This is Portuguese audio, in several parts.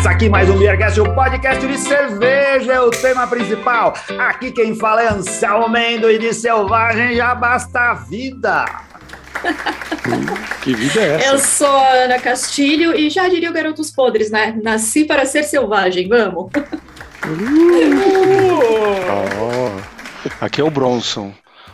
Começa aqui mais um Beercast, o podcast de cerveja é o tema principal. Aqui quem fala é Anselmo Mendo e de Selvagem já basta a vida. que vida é essa? Eu sou a Ana Castilho e já diria o Garotos Podres, né? Nasci para ser selvagem, vamos. Oh, aqui é o Bronson.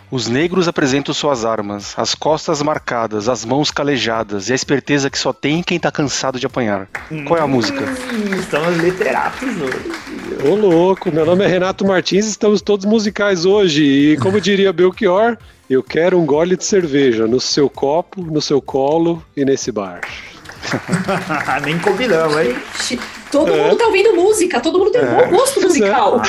Os negros apresentam suas armas, as costas marcadas, as mãos calejadas e a esperteza que só tem quem tá cansado de apanhar. Qual é a música? Hum, estamos literatos hoje. Ô louco, meu nome é Renato Martins, estamos todos musicais hoje e como diria Belchior, eu quero um gole de cerveja no seu copo, no seu colo e nesse bar. Nem combinamos, hein? Todo é. mundo tá ouvindo música, todo mundo tem um bom gosto musical.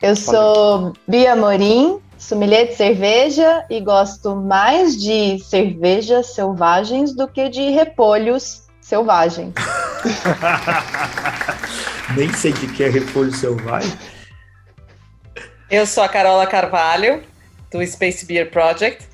Eu sou Bia Morim, sommelier de cerveja e gosto mais de cervejas selvagens do que de repolhos selvagens. Nem sei de que é repolho selvagem. Eu sou a Carola Carvalho, do Space Beer Project.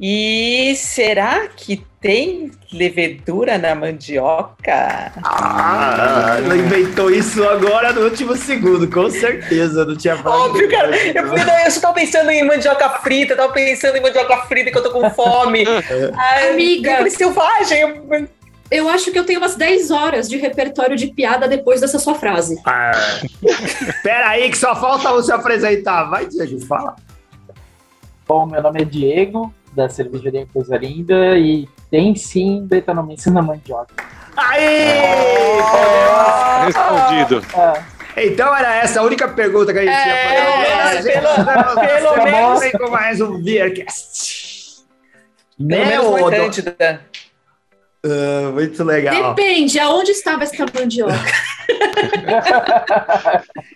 E será que tem levedura na mandioca? Ah, ela inventou isso agora no último segundo, com certeza. Não tinha falado. Óbvio, cara. Eu, não, eu só tava pensando em mandioca frita, tava pensando em mandioca frita que eu tô com fome. Ai, Amiga. selvagem. Eu... Eu acho que eu tenho umas 10 horas de repertório de piada depois dessa sua frase. Ah, Pera aí, que só falta você apresentar. Vai, Diego, fala. Bom, meu nome é Diego, da cervejaria Coisa Linda, e tem sim betanomice na mandioca. Aí! Respondido. É. Então era essa a única pergunta que a gente é, ia fazer. Pelo, pelo menos vem com mais um Beercast. Pelo menos uma Uh, muito legal. Depende, aonde estava essa mandioca?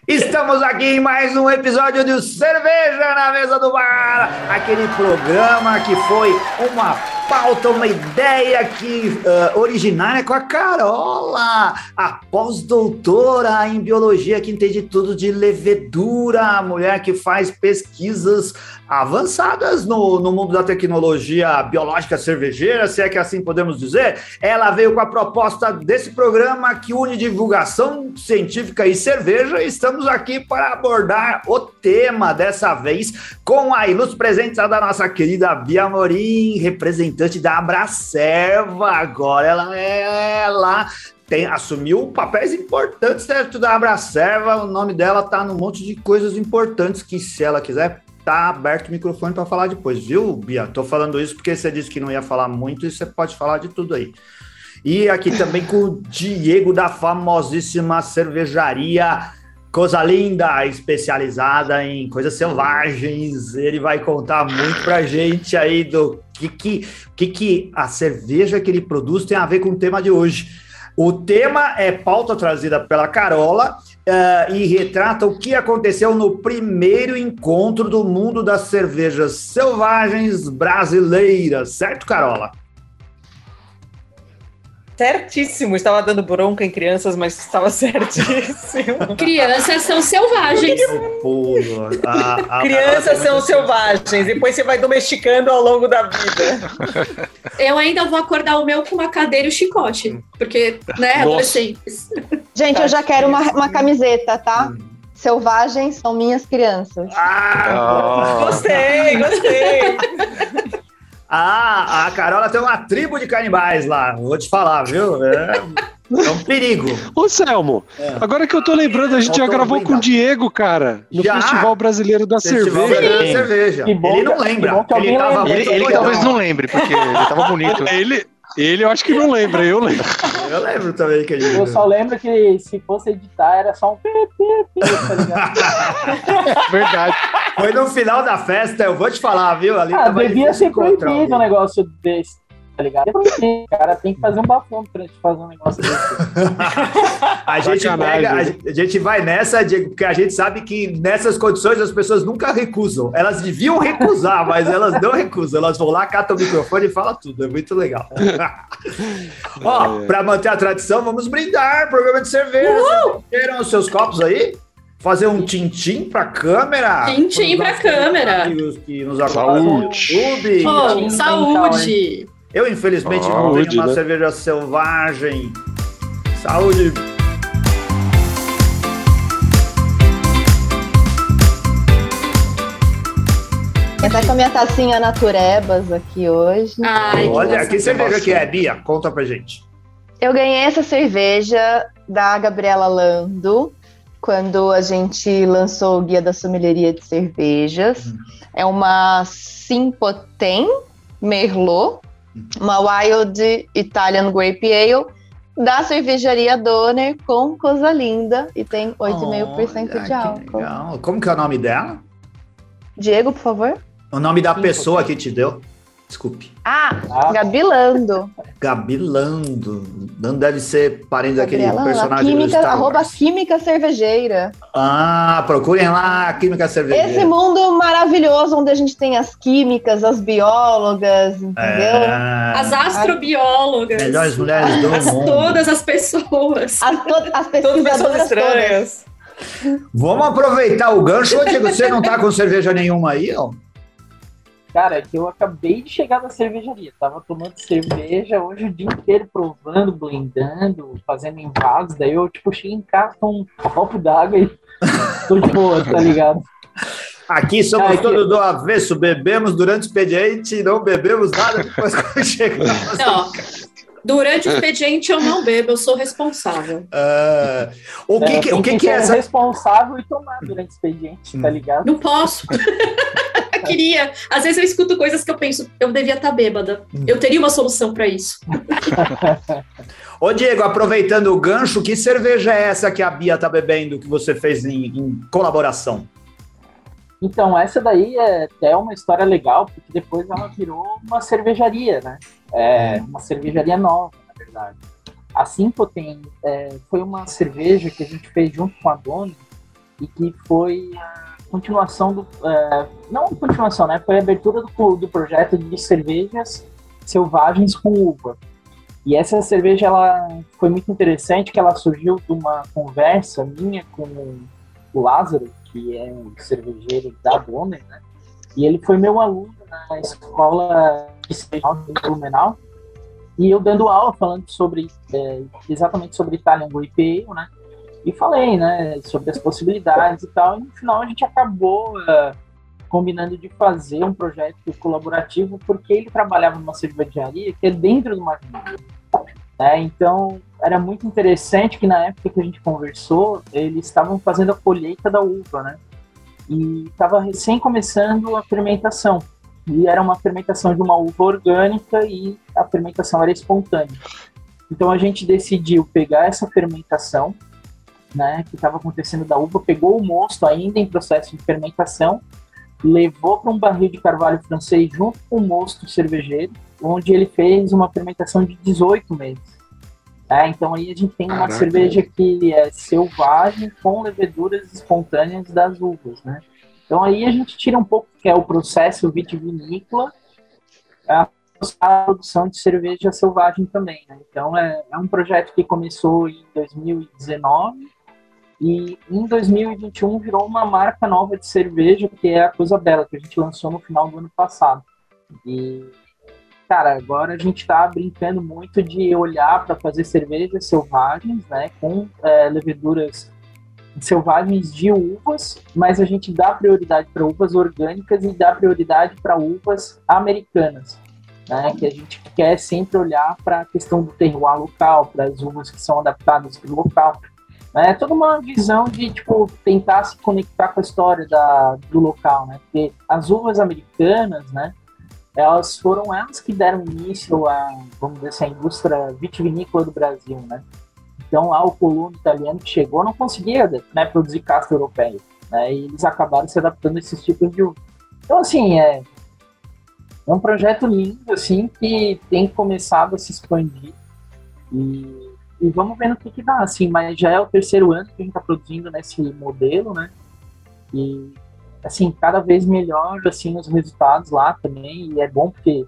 Estamos aqui em mais um episódio de Cerveja na Mesa do Bar, aquele programa que foi uma pauta, uma ideia que uh, originária com a Carola, a pós-doutora em biologia que entende tudo de levedura, a mulher que faz pesquisas avançadas no, no mundo da tecnologia biológica cervejeira, se é que assim podemos dizer. Ela veio com a proposta desse programa que une divulgação científica e cerveja. E estamos aqui para abordar o tema dessa vez com a ilustre presença da nossa querida Bia Morim, representante da Abracerva. Agora ela é ela tem, assumiu papéis importantes dentro da Abracerva. O nome dela tá num monte de coisas importantes que, se ela quiser tá aberto o microfone para falar depois, viu, Bia? Tô falando isso porque você disse que não ia falar muito e você pode falar de tudo aí. E aqui também com o Diego da famosíssima cervejaria Coisa Linda, especializada em coisas selvagens. Ele vai contar muito pra gente aí do que que, que, que a cerveja que ele produz tem a ver com o tema de hoje. O tema é pauta trazida pela Carola uh, e retrata o que aconteceu no primeiro encontro do mundo das cervejas selvagens brasileiras, certo, Carola? Certíssimo, estava dando bronca em crianças, mas estava certíssimo. Crianças são selvagens. a, a crianças são selvagens, depois você vai domesticando ao longo da vida. Eu ainda vou acordar o meu com uma cadeira e o chicote, porque, né, adolescentes. Gente, eu já quero uma, uma camiseta, tá? Selvagens são minhas crianças. Ah, oh. Gostei, gostei. Ah, a Carola tem uma tribo de canibais lá, vou te falar, viu? É, é um perigo. Ô, Selmo, é. agora que eu tô lembrando, a gente já gravou com o Diego, cara, no já? Festival Brasileiro da Festival Cerveja. Brasileiro da Cerveja. Ele não lembra. Ele, tava ele, ele talvez não lembre, porque ele tava bonito. ele, ele eu acho que não lembra, eu lembro. Eu lembro também que ele. Eu só lembro que se fosse editar era só um pi, tá ligado? Verdade. Foi no final da festa, eu vou te falar, viu? Ali ah, devia ser proibido um negócio desse tá ligado? O cara tem que fazer um bafão pra gente fazer um negócio desse. a gente pega, a, gente vai nessa, porque a gente sabe que nessas condições as pessoas nunca recusam. Elas deviam recusar, mas elas não recusam. Elas vão lá, catam o microfone e falam tudo. É muito legal. Ó, é. pra manter a tradição, vamos brindar. Programa de cerveja. Vocês os seus copos aí? fazer um tintim para câmera. Tintim para câmera. Que nos saúde. YouTube. Oh, saúde. Eu, infelizmente, não tenho uma né? cerveja selvagem. Saúde! Até com a minha tacinha Naturebas aqui hoje. Ai, Olha, que cerveja nossa. que é, Bia? Conta pra gente. Eu ganhei essa cerveja da Gabriela Lando quando a gente lançou o Guia da Sommelieria de Cervejas. É uma Simpoten Merlot, uma Wild Italian Grape Ale da cervejaria Donner com coisa linda e tem 8,5% Olha, de que álcool. legal. Como que é o nome dela? Diego, por favor. O nome da pessoa que te deu? Desculpe. Ah, Ah. Gabi Lando. Gabi Lando. Não deve ser parente daquele Gabriela Lando. personagem do Química, Star arroba. Química Cervejeira. Ah, procurem lá a Química Cervejeira. Esse mundo maravilhoso onde a gente tem as químicas, as biólogas, entendeu? É, As astrobiólogas. melhores mulheres do as, mundo. todas as pessoas. As, to- as Todas pessoas pesquisadoras todas. estranhas. Vamos aproveitar o gancho. Ô, Diego, você não tá com cerveja nenhuma aí, ó? Cara, é que eu acabei de chegar da cervejaria. Tava tomando cerveja hoje o dia inteiro provando, blendando, fazendo envases. Daí eu, tipo, cheguei em casa com um copo d'água e tô de boa, tá ligado? Aqui somos Aqui. todos do avesso. Bebemos durante o expediente, não bebemos nada depois quando chegamos. Não, durante o expediente eu não bebo, eu sou responsável. Ah, o que, É, que, o que, que é ser essa? responsável e tomar durante o expediente, tá ligado? Não posso. Queria. Às vezes eu escuto coisas que eu penso, eu devia estar bêbada. Eu teria uma solução pra isso. Ô, Diego, aproveitando o gancho, que cerveja é essa que a Bia tá bebendo, que você fez em, em colaboração? Então, essa daí é até uma história legal, porque depois ela virou uma cervejaria, né? É, uma cervejaria nova, na verdade. A Simpoten é, foi uma cerveja que a gente fez junto com a Dona e que foi a continuação do... é, não continuação, né? Foi a abertura do, do projeto de cervejas selvagens com uva. E essa cerveja, ela foi muito interessante, que ela surgiu de uma conversa minha com o Lázaro, que é o cervejeiro da Bonner, né? E ele foi meu aluno na escola de Blumenau. E eu dando aula falando sobre, é, exatamente sobre Italian Ale, né? E falei, né, sobre as possibilidades e tal. E no final a gente acabou é, combinando de fazer um projeto colaborativo, porque ele trabalhava numa cervejaria que é dentro de uma. Né? Então, era muito interessante que na época que a gente conversou, eles estavam fazendo a colheita da uva, né? E estava recém começando a fermentação. E era uma fermentação de uma uva orgânica e a fermentação era espontânea. Então a gente decidiu pegar essa fermentação, né, que estava acontecendo da uva, pegou o mosto ainda em processo de fermentação, levou para um barril de carvalho francês junto com o mosto cervejeiro, onde ele fez uma fermentação de 18 meses. É, então aí a gente tem uma Caraca. cerveja que é selvagem com leveduras espontâneas das uvas, né? Então aí a gente tira um pouco que é o processo vitivinícola, a a produção de cerveja selvagem também, né? Então é, é um projeto que começou em 2019 e em 2021 virou uma marca nova de cerveja que é a Coisa Bela, que a gente lançou no final do ano passado. E cara, agora a gente está brincando muito de olhar para fazer cervejas selvagens, né, com é, leveduras selvagens de uvas, mas a gente dá prioridade para uvas orgânicas e dá prioridade para uvas americanas, né, que a gente quer sempre olhar para a questão do terroir local, para as uvas que são adaptadas para o local. É toda uma visão de tipo tentar se conectar com a história da, do local, né? Porque as uvas americanas, né? elas foram elas que deram início a, vamos dizer assim, a indústria vitivinícola do Brasil, né? Então, lá o colono italiano que chegou não conseguia né, produzir casta europeia, né? E eles acabaram se adaptando a esses tipos de uva. Então, assim, é, é um projeto lindo, assim, que tem começado a se expandir e, e vamos ver no que que dá, assim, mas já é o terceiro ano que a gente está produzindo nesse modelo, né? E assim, cada vez melhor assim os resultados lá também, e é bom porque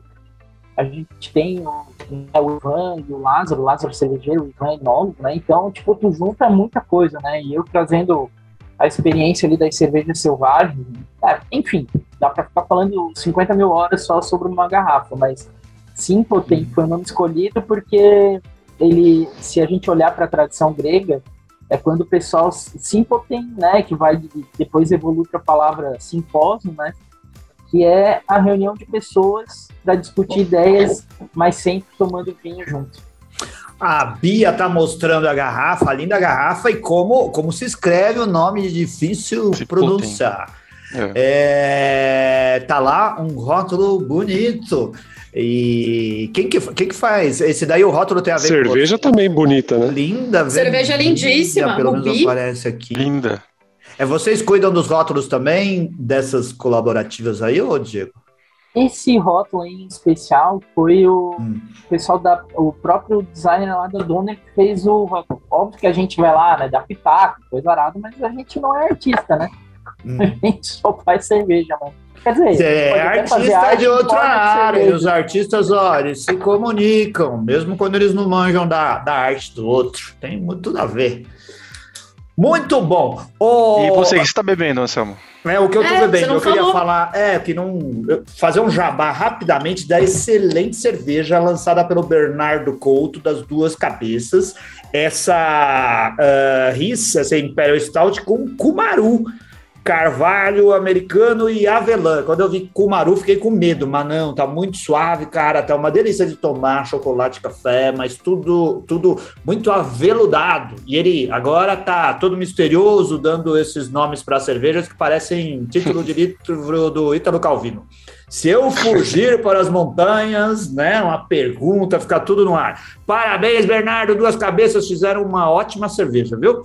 a gente tem o, né, o Ivan e o Lázaro, o Lázaro cervejeiro, o Ivan enólogo, né? Então, tipo, tu junta muita coisa, né? E eu trazendo a experiência ali das cervejas selvagens, é, enfim, dá para ficar falando 50 mil horas só sobre uma garrafa, mas Simpleton foi o nome escolhido porque ele, se a gente olhar para a tradição grega, é quando o pessoal simpotem, né, que vai depois evolui para a palavra simpósio, né, que é a reunião de pessoas para discutir ideias, mas sempre tomando vinho junto. A Bia tá mostrando a garrafa, a linda garrafa, e como, como se escreve o nome de difícil se pronunciar. É. É, tá lá um rótulo bonito. E quem que, quem que faz? Esse daí o rótulo tem a ver Cerveja com também bonita, né? Linda, Cerveja lindíssima. Pelo menos aparece aqui. Linda. É, vocês cuidam dos rótulos também dessas colaborativas aí, ô Diego? Esse rótulo em especial foi o hum. pessoal da o próprio designer lá da Donner que fez o rótulo. Óbvio que a gente vai lá, né, da pitaco, coisa arada, mas a gente não é artista, né? Hum. A gente só faz cerveja, mano. Quer dizer, é artista de outra área. E os artistas, olha, eles se comunicam, mesmo quando eles não manjam da, da arte do outro. Tem muito tudo a ver. Muito bom. Oh, e você, o que você está bebendo, Anselmo? É o que eu estou é, bebendo. Eu queria falar, é, que não. Fazer um jabá rapidamente da excelente cerveja lançada pelo Bernardo Couto, das duas cabeças. Essa uh, Rissa, essa Imperial Stout com Kumaru carvalho americano e avelã. Quando eu vi Kumaru, fiquei com medo, mas não, tá muito suave, cara, tá uma delícia de tomar chocolate, café, mas tudo tudo muito aveludado. E ele agora tá todo misterioso, dando esses nomes para cervejas que parecem título de livro do Ítalo Calvino. Se eu fugir para as montanhas, né? Uma pergunta, ficar tudo no ar. Parabéns, Bernardo, duas cabeças fizeram uma ótima cerveja, viu?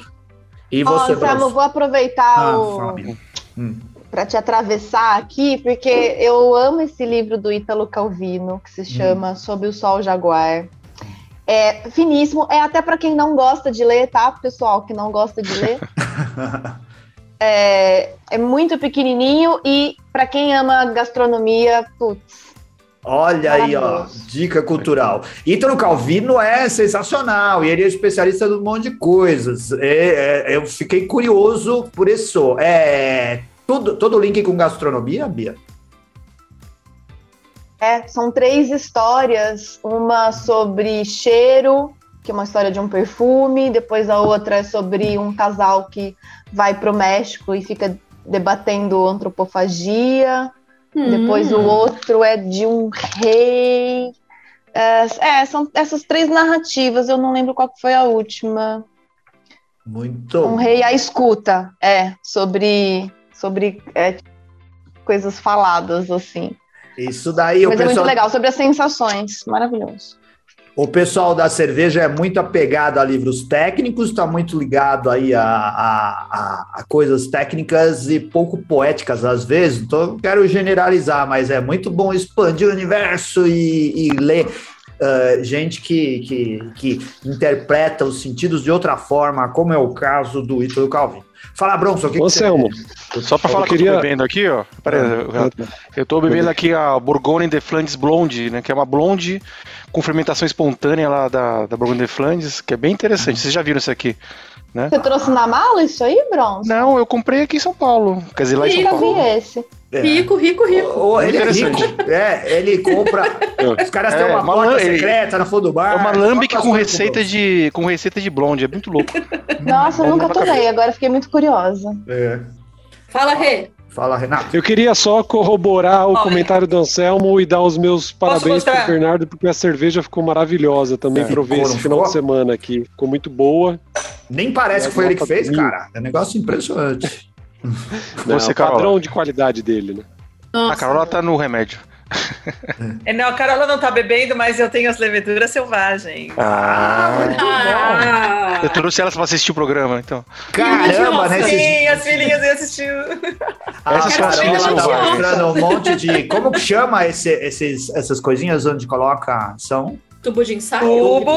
E você, oh, vou aproveitar ah, o... Hum. para te atravessar aqui, porque eu amo esse livro do Ítalo Calvino, que se hum. chama hum. Sob o Sol Jaguar. É finíssimo, é até para quem não gosta de ler, tá, pessoal, que não gosta de ler. é, é muito pequenininho e para quem ama gastronomia, putz, Olha aí, ó, dica cultural. Ítalo Calvino é sensacional e ele é especialista em um monte de coisas. É, é, eu fiquei curioso por isso. É tudo, todo link com gastronomia, Bia? É, são três histórias, uma sobre cheiro, que é uma história de um perfume, depois a outra é sobre um casal que vai para o México e fica debatendo antropofagia. Hum. Depois o outro é de um rei. É, é, são essas três narrativas, eu não lembro qual foi a última. Muito. Um rei à escuta, é, sobre, sobre é, coisas faladas, assim. Isso daí Mas o é pessoal... muito legal, sobre as sensações, maravilhoso. O pessoal da cerveja é muito apegado a livros técnicos, está muito ligado aí a, a, a, coisas técnicas e pouco poéticas às vezes. Então, quero generalizar, mas é muito bom expandir o universo e, e ler uh, gente que, que, que interpreta os sentidos de outra forma, como é o caso do Ítalo Calvin. Fala, Bronson, o que, Ô, que Selmo, você... Só para falar queria... que eu tô bebendo aqui, ó. Pera aí, ah, eu tô bebendo aqui a Bourgogne de Flandres Blonde, né? Que é uma blonde com fermentação espontânea lá da, da Bourgogne de Flandres, que é bem interessante. Vocês já viram isso aqui? Né? Você trouxe na mala isso aí, Bronson? Não, eu comprei aqui em São Paulo. Quer dizer, lá em São Paulo. vi esse. É. Rico, rico, rico. Oh, ele é rico. É, ele compra. Os caras têm é, uma porta secreta no fundo do bar. É uma lambic com receita, de, com receita de blonde. É muito louco. Nossa, eu nunca tomei. Agora fiquei muito curiosa. É. Fala, Rê. Fala, Renato. Eu queria só corroborar o Olha. comentário do Anselmo e dar os meus parabéns pro Bernardo, porque a cerveja ficou maravilhosa também. É, Provei esse final ficou? de semana aqui. Ficou muito boa. Nem parece que foi ele que fez, cara. É um negócio impressionante. Não, Você, é o padrão de qualidade dele, né? Nossa. A Carola tá no remédio. É, não, a Carola não tá bebendo, mas eu tenho as leveduras selvagens. Ah, ah. Eu trouxe elas pra assistir o programa, então. Caramba, né? Sim, as filhinhas iam assistir. Ah, Essas são as filhas tá mostrando um monte de. Como que chama esse, esses, essas coisinhas onde coloca? São? Tubo de ensaio? Tubo.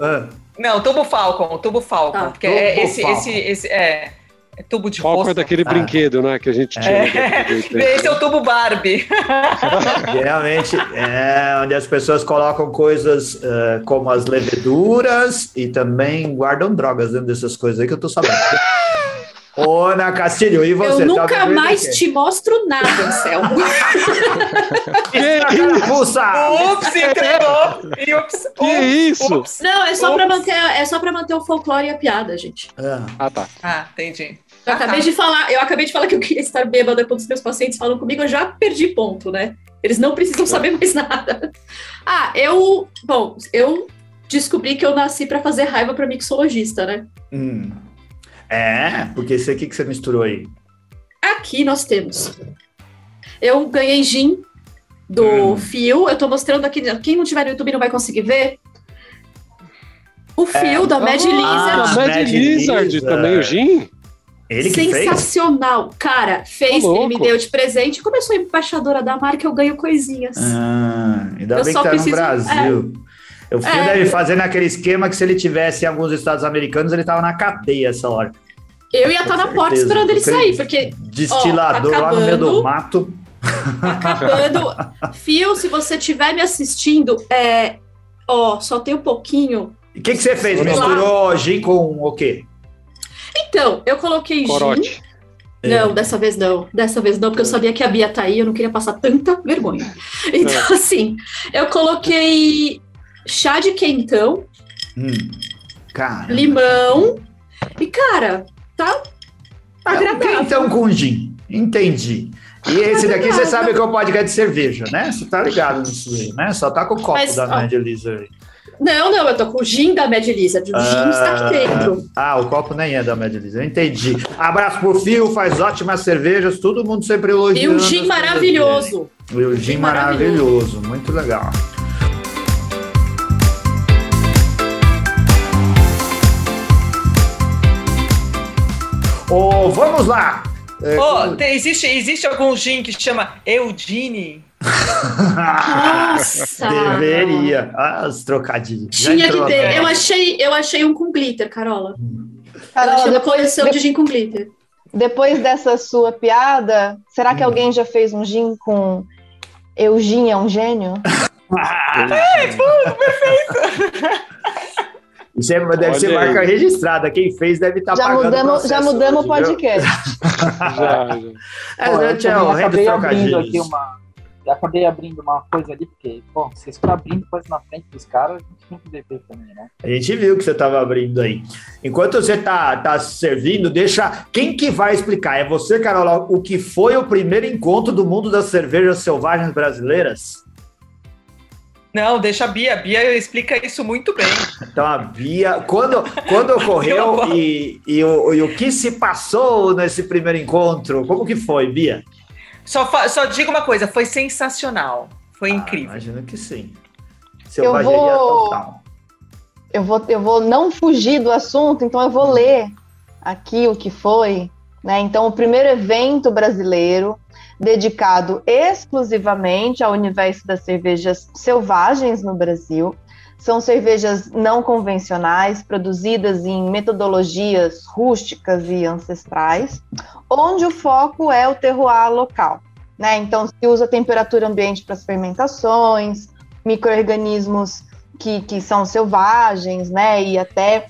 Ah. Não, tubo Falcon, tubo Falcon. Tá. Porque tubo é esse, Falcon. esse, esse. É. É tubo de Foco é daquele ah. brinquedo, né? Que a gente tinha. É. Esse é o tubo Barbie. Geralmente é onde as pessoas colocam coisas uh, como as leveduras e também guardam drogas dentro dessas coisas aí que eu tô sabendo. Ô, Ana Castilho, e você? Eu tá nunca bebendo mais te mostro nada, Anselmo. Ups, entregou. E ups, Que ups, isso? ups. Não, é só, pra Ups. manter, é só pra manter o folclore e a piada, gente. Ah, Ah, tá. Ah, entendi. Eu Ah, acabei tá. de falar, eu acabei de falar que eu queria estar bêbada quando os meus pacientes falam comigo, eu já perdi ponto, né? Eles não precisam saber mais nada. Ah, eu, bom, eu descobri que eu nasci pra fazer raiva pra mixologista, né? hum. É, porque esse aqui que você misturou aí. Aqui nós temos. Eu ganhei gin do Hum. fio. Eu tô mostrando aqui. Quem não tiver no YouTube não vai conseguir ver. O fio da Mad Ah, Lizard. Mad Mad Lizard Lizard. também, o Gin? Ele que fez? Sensacional. Cara, fez, Ô, ele me deu de presente. Como eu sou embaixadora da marca, eu ganho coisinhas. Ah, ainda Eu bem só que tá preciso- no Brasil. O filho É. deve fazer naquele esquema que se ele tivesse em alguns estados americanos, ele tava na cadeia essa hora. Eu ia estar na Com porta esperando ele Aquele sair, porque Destilador Ó, tá lá no meio do acabando. mato. tá acabando. Fio, se você estiver me assistindo, é. Ó, só tem um pouquinho. O que, que você fez? Lá. Misturou gin com o quê? Então, eu coloquei gin. Corote. Não, dessa vez não. Dessa vez não, porque eu sabia que a Bia tá aí, eu não queria passar tanta vergonha. Então, assim, eu coloquei chá de quentão, Hum. Cara. limão e, cara, tá É um agradável. quentão com gin. Entendi. E esse daqui você sabe que é o podcast de cerveja, né? Você tá ligado nisso aí, né? Só tá com o copo Mas, da ó, Mad Lizard. Não, não, eu tô com o gin da Mad Lizard. O gin está aqui dentro. Ah, o copo nem é da Mad Lizard. Eu entendi. Abraço pro Fio, faz ótimas cervejas. Todo mundo sempre E elogiando. um as gin maravilhoso. E o gin Gin maravilhoso. Muito legal. Ô, vamos lá. É, tem- existe, existe algum gin que chama Eugene? Nossa! Deveria. Ah, os trocadilhos. Tinha que ter. Eu achei, eu achei um com glitter, Carola. eu Carola, achei uma depois, coleção de gin com glitter. depois dessa sua piada, será que Hum. alguém já fez um gin com Eugene é um gênio? Isso é- deve Olha ser aí. marca registrada. Quem fez deve estar já Tá pagando mudamos, já mudamos o podcast. Já, já. É, né, eu acabei abrindo aqui uma. eu acabei abrindo uma coisa ali, porque, bom, vocês ficam abrindo coisa na frente dos caras, a gente tem que beber também, né? A gente viu que você estava abrindo aí. Enquanto você tá, tá servindo, deixa. Quem que vai explicar? É você, Carola, o que foi o primeiro encontro do mundo das cervejas selvagens brasileiras? Não, deixa a Bia. A Bia explica isso muito bem. Então, a Bia, quando, quando ocorreu e, e, o, e o que se passou nesse primeiro encontro? Como que foi, Bia? Só, só diga uma coisa, foi sensacional. Foi Ah, incrível. imagino que sim. Selvageria vou- total. Eu vou, eu vou não fugir do assunto, então eu vou ler aqui o que foi. Né? Então, o primeiro evento brasileiro dedicado exclusivamente ao universo das cervejas selvagens no Brasil. São cervejas não convencionais, produzidas em metodologias rústicas e ancestrais, onde o foco é o terroir local. Né? Então, se usa temperatura ambiente para as fermentações, micro-organismos que, que são selvagens, né? E até,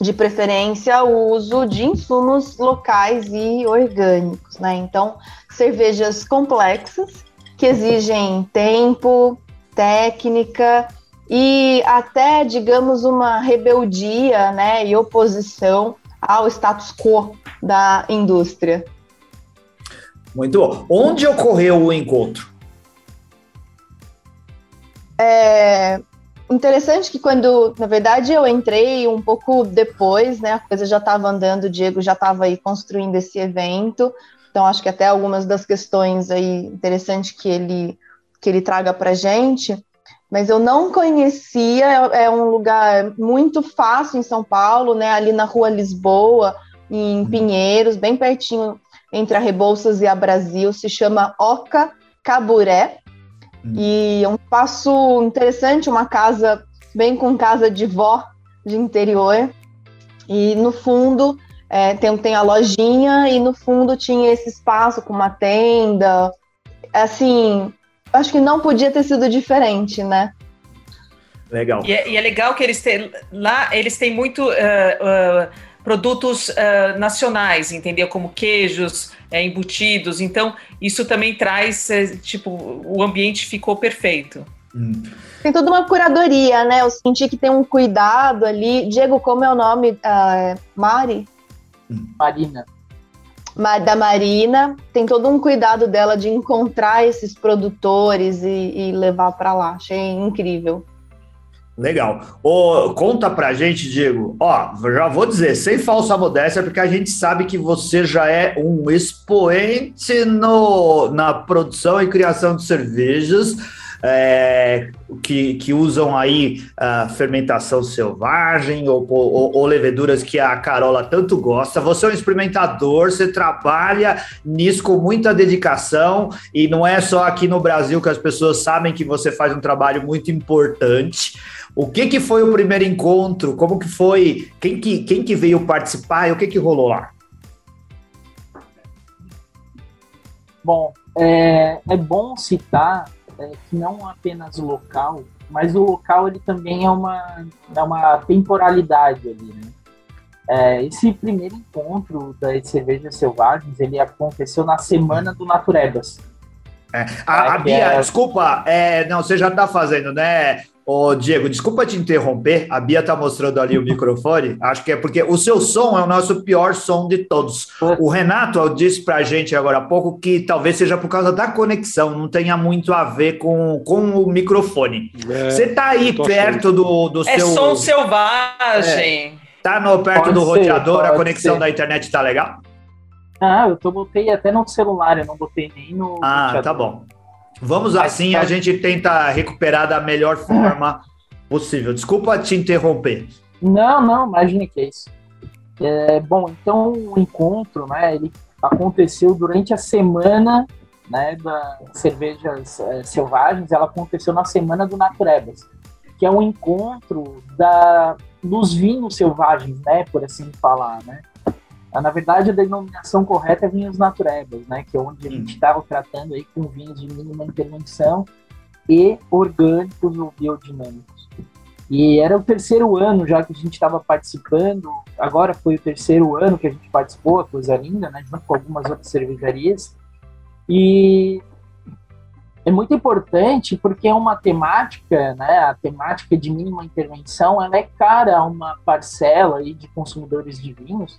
de preferência, o uso de insumos locais e orgânicos, né? Então, cervejas complexas que exigem tempo, técnica e até, digamos, uma rebeldia, né? E oposição ao status quo da indústria. Muito bom. Onde ocorreu o encontro? É interessante que quando, na verdade, eu entrei um pouco depois, né? A coisa já estava andando, o Diego já estava aí construindo esse evento. Então, acho que até algumas das questões aí interessantes que ele, que ele traga para gente. Mas eu não conhecia, é é um lugar muito fácil em São Paulo, né? Ali na rua Lisboa, em Pinheiros, bem pertinho entre a Rebouças e a Brasil, se chama Oca Caburé. E é um espaço interessante, uma casa bem com casa de vó de interior. E no fundo é, tem, tem a lojinha e no fundo tinha esse espaço com uma tenda. Assim, acho que não podia ter sido diferente, né? Legal. E é, e é legal que eles têm lá, eles têm muito. ah, ah, produtos uh, nacionais, entendeu? Como queijos, é, embutidos. Então, isso também traz, é, tipo, o ambiente ficou perfeito. Hum. Tem toda uma curadoria, né? Eu senti que tem um cuidado ali. Diego, como é o nome? Uh, Mari? Marina. Da Marina, tem todo um cuidado dela de encontrar esses produtores e, e levar para lá. Achei incrível. Legal. Ô, conta pra gente, Diego. Ó, já vou dizer, sem falsa modéstia, porque a gente sabe que você já é um expoente no, na produção e criação de cervejas. É, que, que, usam aí a fermentação selvagem ou, ou, ou, leveduras que a Carola tanto gosta. Você é um experimentador, você trabalha nisso com muita dedicação e não é só aqui no Brasil que as pessoas sabem que você faz um trabalho muito importante. O que, que foi o primeiro encontro? Como que foi? Quem que, quem que veio participar e o que, que rolou lá? Bom, é, é bom citar é, que não apenas o local, mas o local ele também é uma, é uma temporalidade ali, né? É, esse primeiro encontro das cervejas selvagens, ele aconteceu na semana do Naturebas. É. A, a Bia, é... desculpa, é, não, você já está fazendo, né? Ô, Diego, desculpa te interromper. A Bia tá mostrando ali o microfone. Acho que é porque o seu som é o nosso pior som de todos. O Renato disse pra gente agora há pouco que talvez seja por causa da conexão, não tenha muito a ver com, com o microfone. É, Você tá aí perto do, do é seu. É som selvagem. É, tá no, perto pode do roteador, a conexão ser. da internet tá legal? Ah, eu tô, botei até no celular, eu não botei nem no. Ah, roteador. tá bom. Vamos assim, a gente tenta recuperar da melhor forma possível. Desculpa te interromper. Não, não, imagine que é isso. É, bom, então o encontro, né, ele aconteceu durante a semana, né, das cervejas é, selvagens, ela aconteceu na semana do Naturebas, que é um encontro da, dos vinhos selvagens, né, por assim falar, né. Ah, na verdade, a denominação correta é vinhos naturebas, né? Que é onde a gente estava tratando aí com vinhos de mínima intervenção e orgânicos ou biodinâmicos. E era o terceiro ano já que a gente estava participando, agora foi o terceiro ano que a gente participou, a coisa linda, né? Junto com algumas outras cervejarias. E é muito importante porque é uma temática, né? A temática de mínima intervenção, ela é cara a uma parcela aí de consumidores de vinhos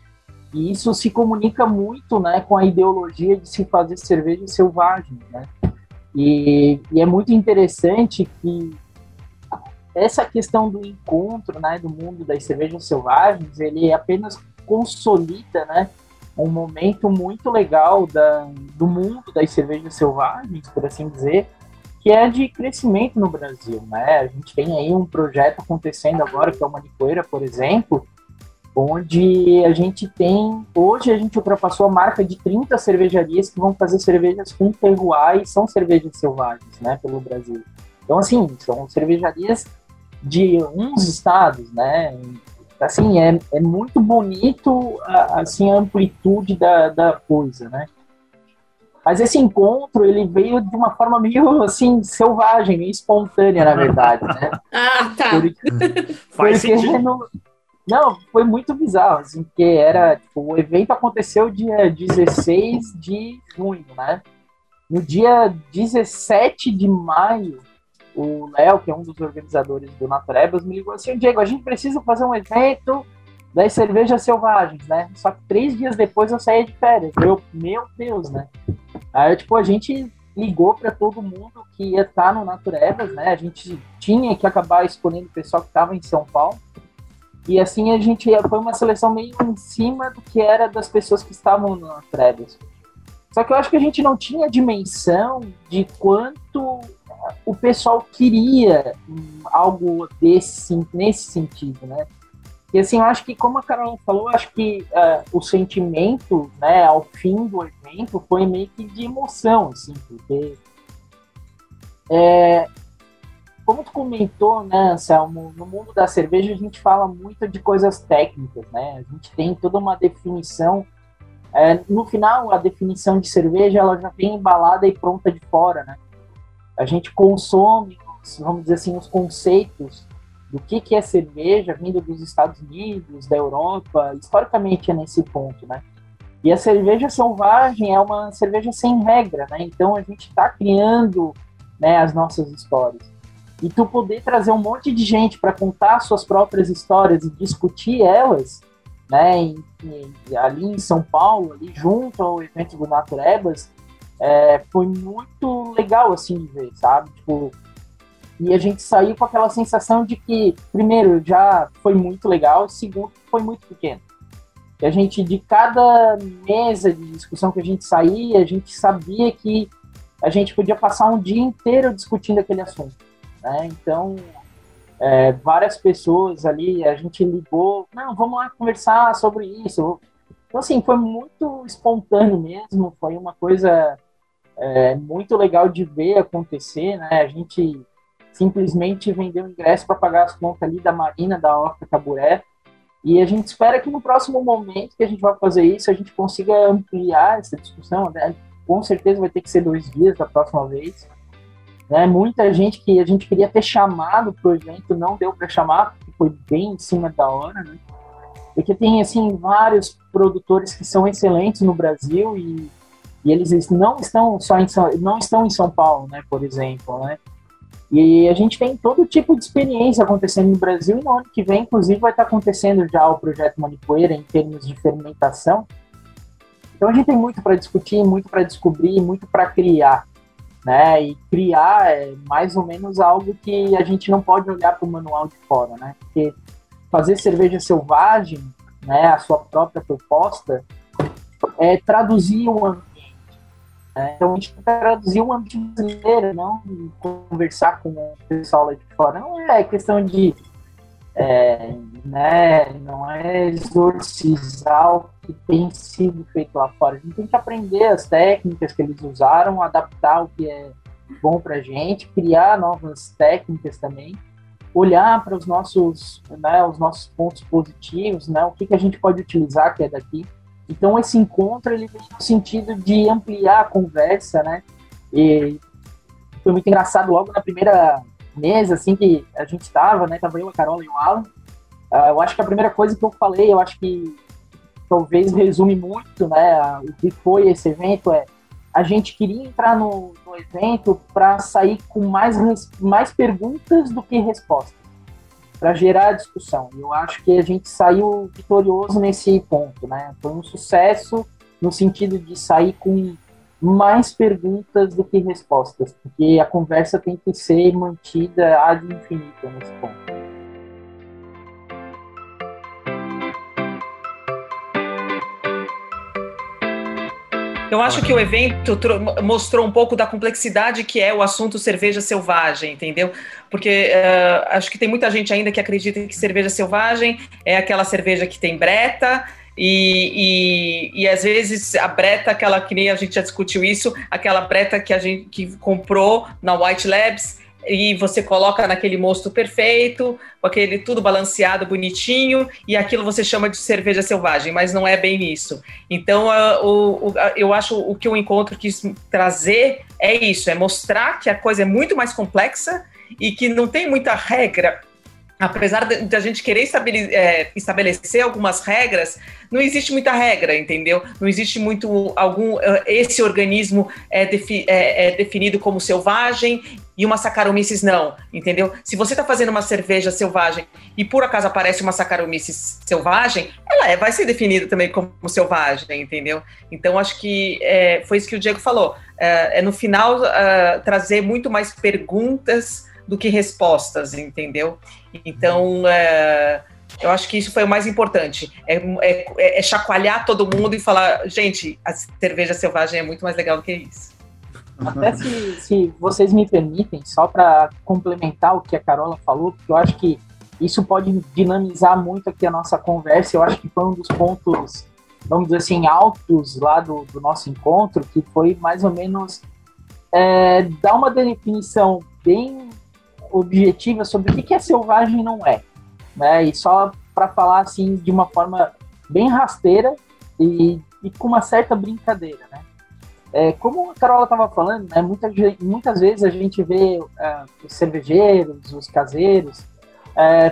e isso se comunica muito né, com a ideologia de se fazer cerveja selvagem. Né? E, e é muito interessante que essa questão do encontro né, do mundo das cervejas selvagens, ele apenas consolida né, um momento muito legal da, do mundo das cervejas selvagens, por assim dizer, que é de crescimento no Brasil. Né? A gente tem aí um projeto acontecendo agora, que é o Manicoeira, por exemplo, onde a gente tem, hoje a gente ultrapassou a marca de 30 cervejarias que vão fazer cervejas com terroir e são cervejas selvagens, né, pelo Brasil. Então, assim, são cervejarias de uns estados, né, assim, é, é muito bonito, a, assim, a amplitude da, da coisa, né. Mas esse encontro, ele veio de uma forma meio, assim, selvagem, meio espontânea, na verdade, né. ah, tá. Porque, Faz porque sentido. Não, foi muito bizarro, assim, porque era, tipo, o evento aconteceu dia 16 de junho, né? No dia 17 de maio, o Léo, que é um dos organizadores do Naturebas, me ligou assim, Diego, a gente precisa fazer um evento das cervejas selvagens, né? Só que três dias depois eu saí de férias. Eu, meu Deus, né? Aí, tipo, a gente ligou para todo mundo que ia estar no Naturebas, né? A gente tinha que acabar escolhendo o pessoal que estava em São Paulo. E assim a gente foi uma seleção meio em cima do que era das pessoas que estavam na Trebas. Só que eu acho que a gente não tinha dimensão de quanto o pessoal queria algo desse, nesse sentido, né? E assim, eu acho que, como a Carol falou, acho que uh, o sentimento, né, ao fim do evento foi meio que de emoção, assim, porque é, como tu comentou, né, Anselmo, no mundo da cerveja a gente fala muito de coisas técnicas, né? A gente tem toda uma definição. É, no final, a definição de cerveja ela já vem embalada e pronta de fora, né? A gente consome, vamos dizer assim, os conceitos do que, que é cerveja vindo dos Estados Unidos, da Europa, historicamente é nesse ponto, né? E a cerveja selvagem é uma cerveja sem regra, né? Então a gente está criando né, as nossas histórias. E tu poder trazer um monte de gente para contar suas próprias histórias e discutir elas, né, em, em, ali em São Paulo, ali junto ao evento do Naturebas, é, foi muito legal assim de ver, sabe? Tipo, e a gente saiu com aquela sensação de que, primeiro, já foi muito legal, segundo, foi muito pequeno. E a gente, de cada mesa de discussão que a gente saía, a gente sabia que a gente podia passar um dia inteiro discutindo aquele assunto. Né? Então, é, várias pessoas ali, a gente ligou, não, vamos lá conversar sobre isso. Então, assim, foi muito espontâneo mesmo, foi uma coisa é, muito legal de ver acontecer, né? A gente simplesmente vendeu ingresso para pagar as contas ali da Marina, da Horta Caburé, e a gente espera que no próximo momento que a gente vai fazer isso, a gente consiga ampliar essa discussão. Né? Com certeza vai ter que ser dois dias da próxima vez. Né? Muita gente que a gente queria ter chamado para o evento não deu para chamar, porque foi bem em cima da hora. Né? Porque tem assim vários produtores que são excelentes no Brasil e, e eles não estão só em São, não estão em São Paulo, né? Por exemplo, né? E a gente tem todo tipo de experiência acontecendo no Brasil e no ano que vem, inclusive, vai estar acontecendo já o projeto Manipoeira em termos de fermentação. Então a gente tem muito para discutir, muito para descobrir, muito para criar. Né? E criar é mais ou menos algo que a gente não pode olhar para o manual de fora, né? Porque fazer cerveja selvagem, né, a sua própria proposta, é traduzir um é, então a gente traduzir um ambiente brasileiro, não conversar com o pessoal lá de fora. Não é questão de. É, né, não é exorcizar o que tem sido feito lá fora. A gente tem que aprender as técnicas que eles usaram, adaptar o que é bom para a gente, criar novas técnicas também, olhar para os nossos, né, os nossos pontos positivos, né, o que, que a gente pode utilizar que é daqui então esse encontro ele vem no sentido de ampliar a conversa, né? E foi muito engraçado logo na primeira mesa, assim que a gente estava, né? Tava eu, a Carola e o Alan. Uh, eu acho que a primeira coisa que eu falei, eu acho que talvez resume muito, né? O que foi esse evento é a gente queria entrar no, no evento para sair com mais, mais perguntas do que respostas para gerar discussão. Eu acho que a gente saiu vitorioso nesse ponto, né? Foi um sucesso no sentido de sair com mais perguntas do que respostas, porque a conversa tem que ser mantida ad infinito nesse ponto. Eu acho que o evento mostrou um pouco da complexidade que é o assunto cerveja selvagem, entendeu? Porque uh, acho que tem muita gente ainda que acredita que cerveja selvagem é aquela cerveja que tem breta, e, e, e, às vezes a breta, aquela que nem a gente já discutiu isso, aquela breta que a gente que comprou na White Labs, e você coloca naquele mosto perfeito, com aquele tudo balanceado, bonitinho, e aquilo você chama de cerveja selvagem, mas não é bem isso. Então, o, eu acho o que o encontro quis trazer é isso, é mostrar que a coisa é muito mais complexa e que não tem muita regra apesar de, a gente querer estabelecer, é, estabelecer algumas regras, não existe muita regra, entendeu? Não existe muito algum é, esse organismo é, defi, é, é definido como selvagem e uma Saccharomyces não, entendeu? Se você está fazendo uma cerveja selvagem e por acaso aparece uma Saccharomyces selvagem, ela é, vai ser definida também como selvagem, entendeu? Então acho que é, foi isso que o Diego falou. É, no final trazer muito mais perguntas do que respostas, entendeu? Então, é, eu acho que isso foi o mais importante. É, é, é, chacoalhar todo mundo e falar, gente, a cerveja selvagem é muito mais legal do que isso. Até se, se vocês me permitem, só para complementar o que a Carola falou, porque eu acho que isso pode dinamizar muito aqui a nossa conversa. Eu acho que foi um dos pontos, vamos dizer assim, altos lá do, do nosso encontro, que foi mais ou menos é, dar uma definição bem objetiva sobre o que é selvagem e não é. Né? E só para falar assim de uma forma bem rasteira e, e com uma certa brincadeira, né? É, como a Carola estava falando, né, muitas, muitas vezes a gente vê uh, os cervejeiros, os caseiros,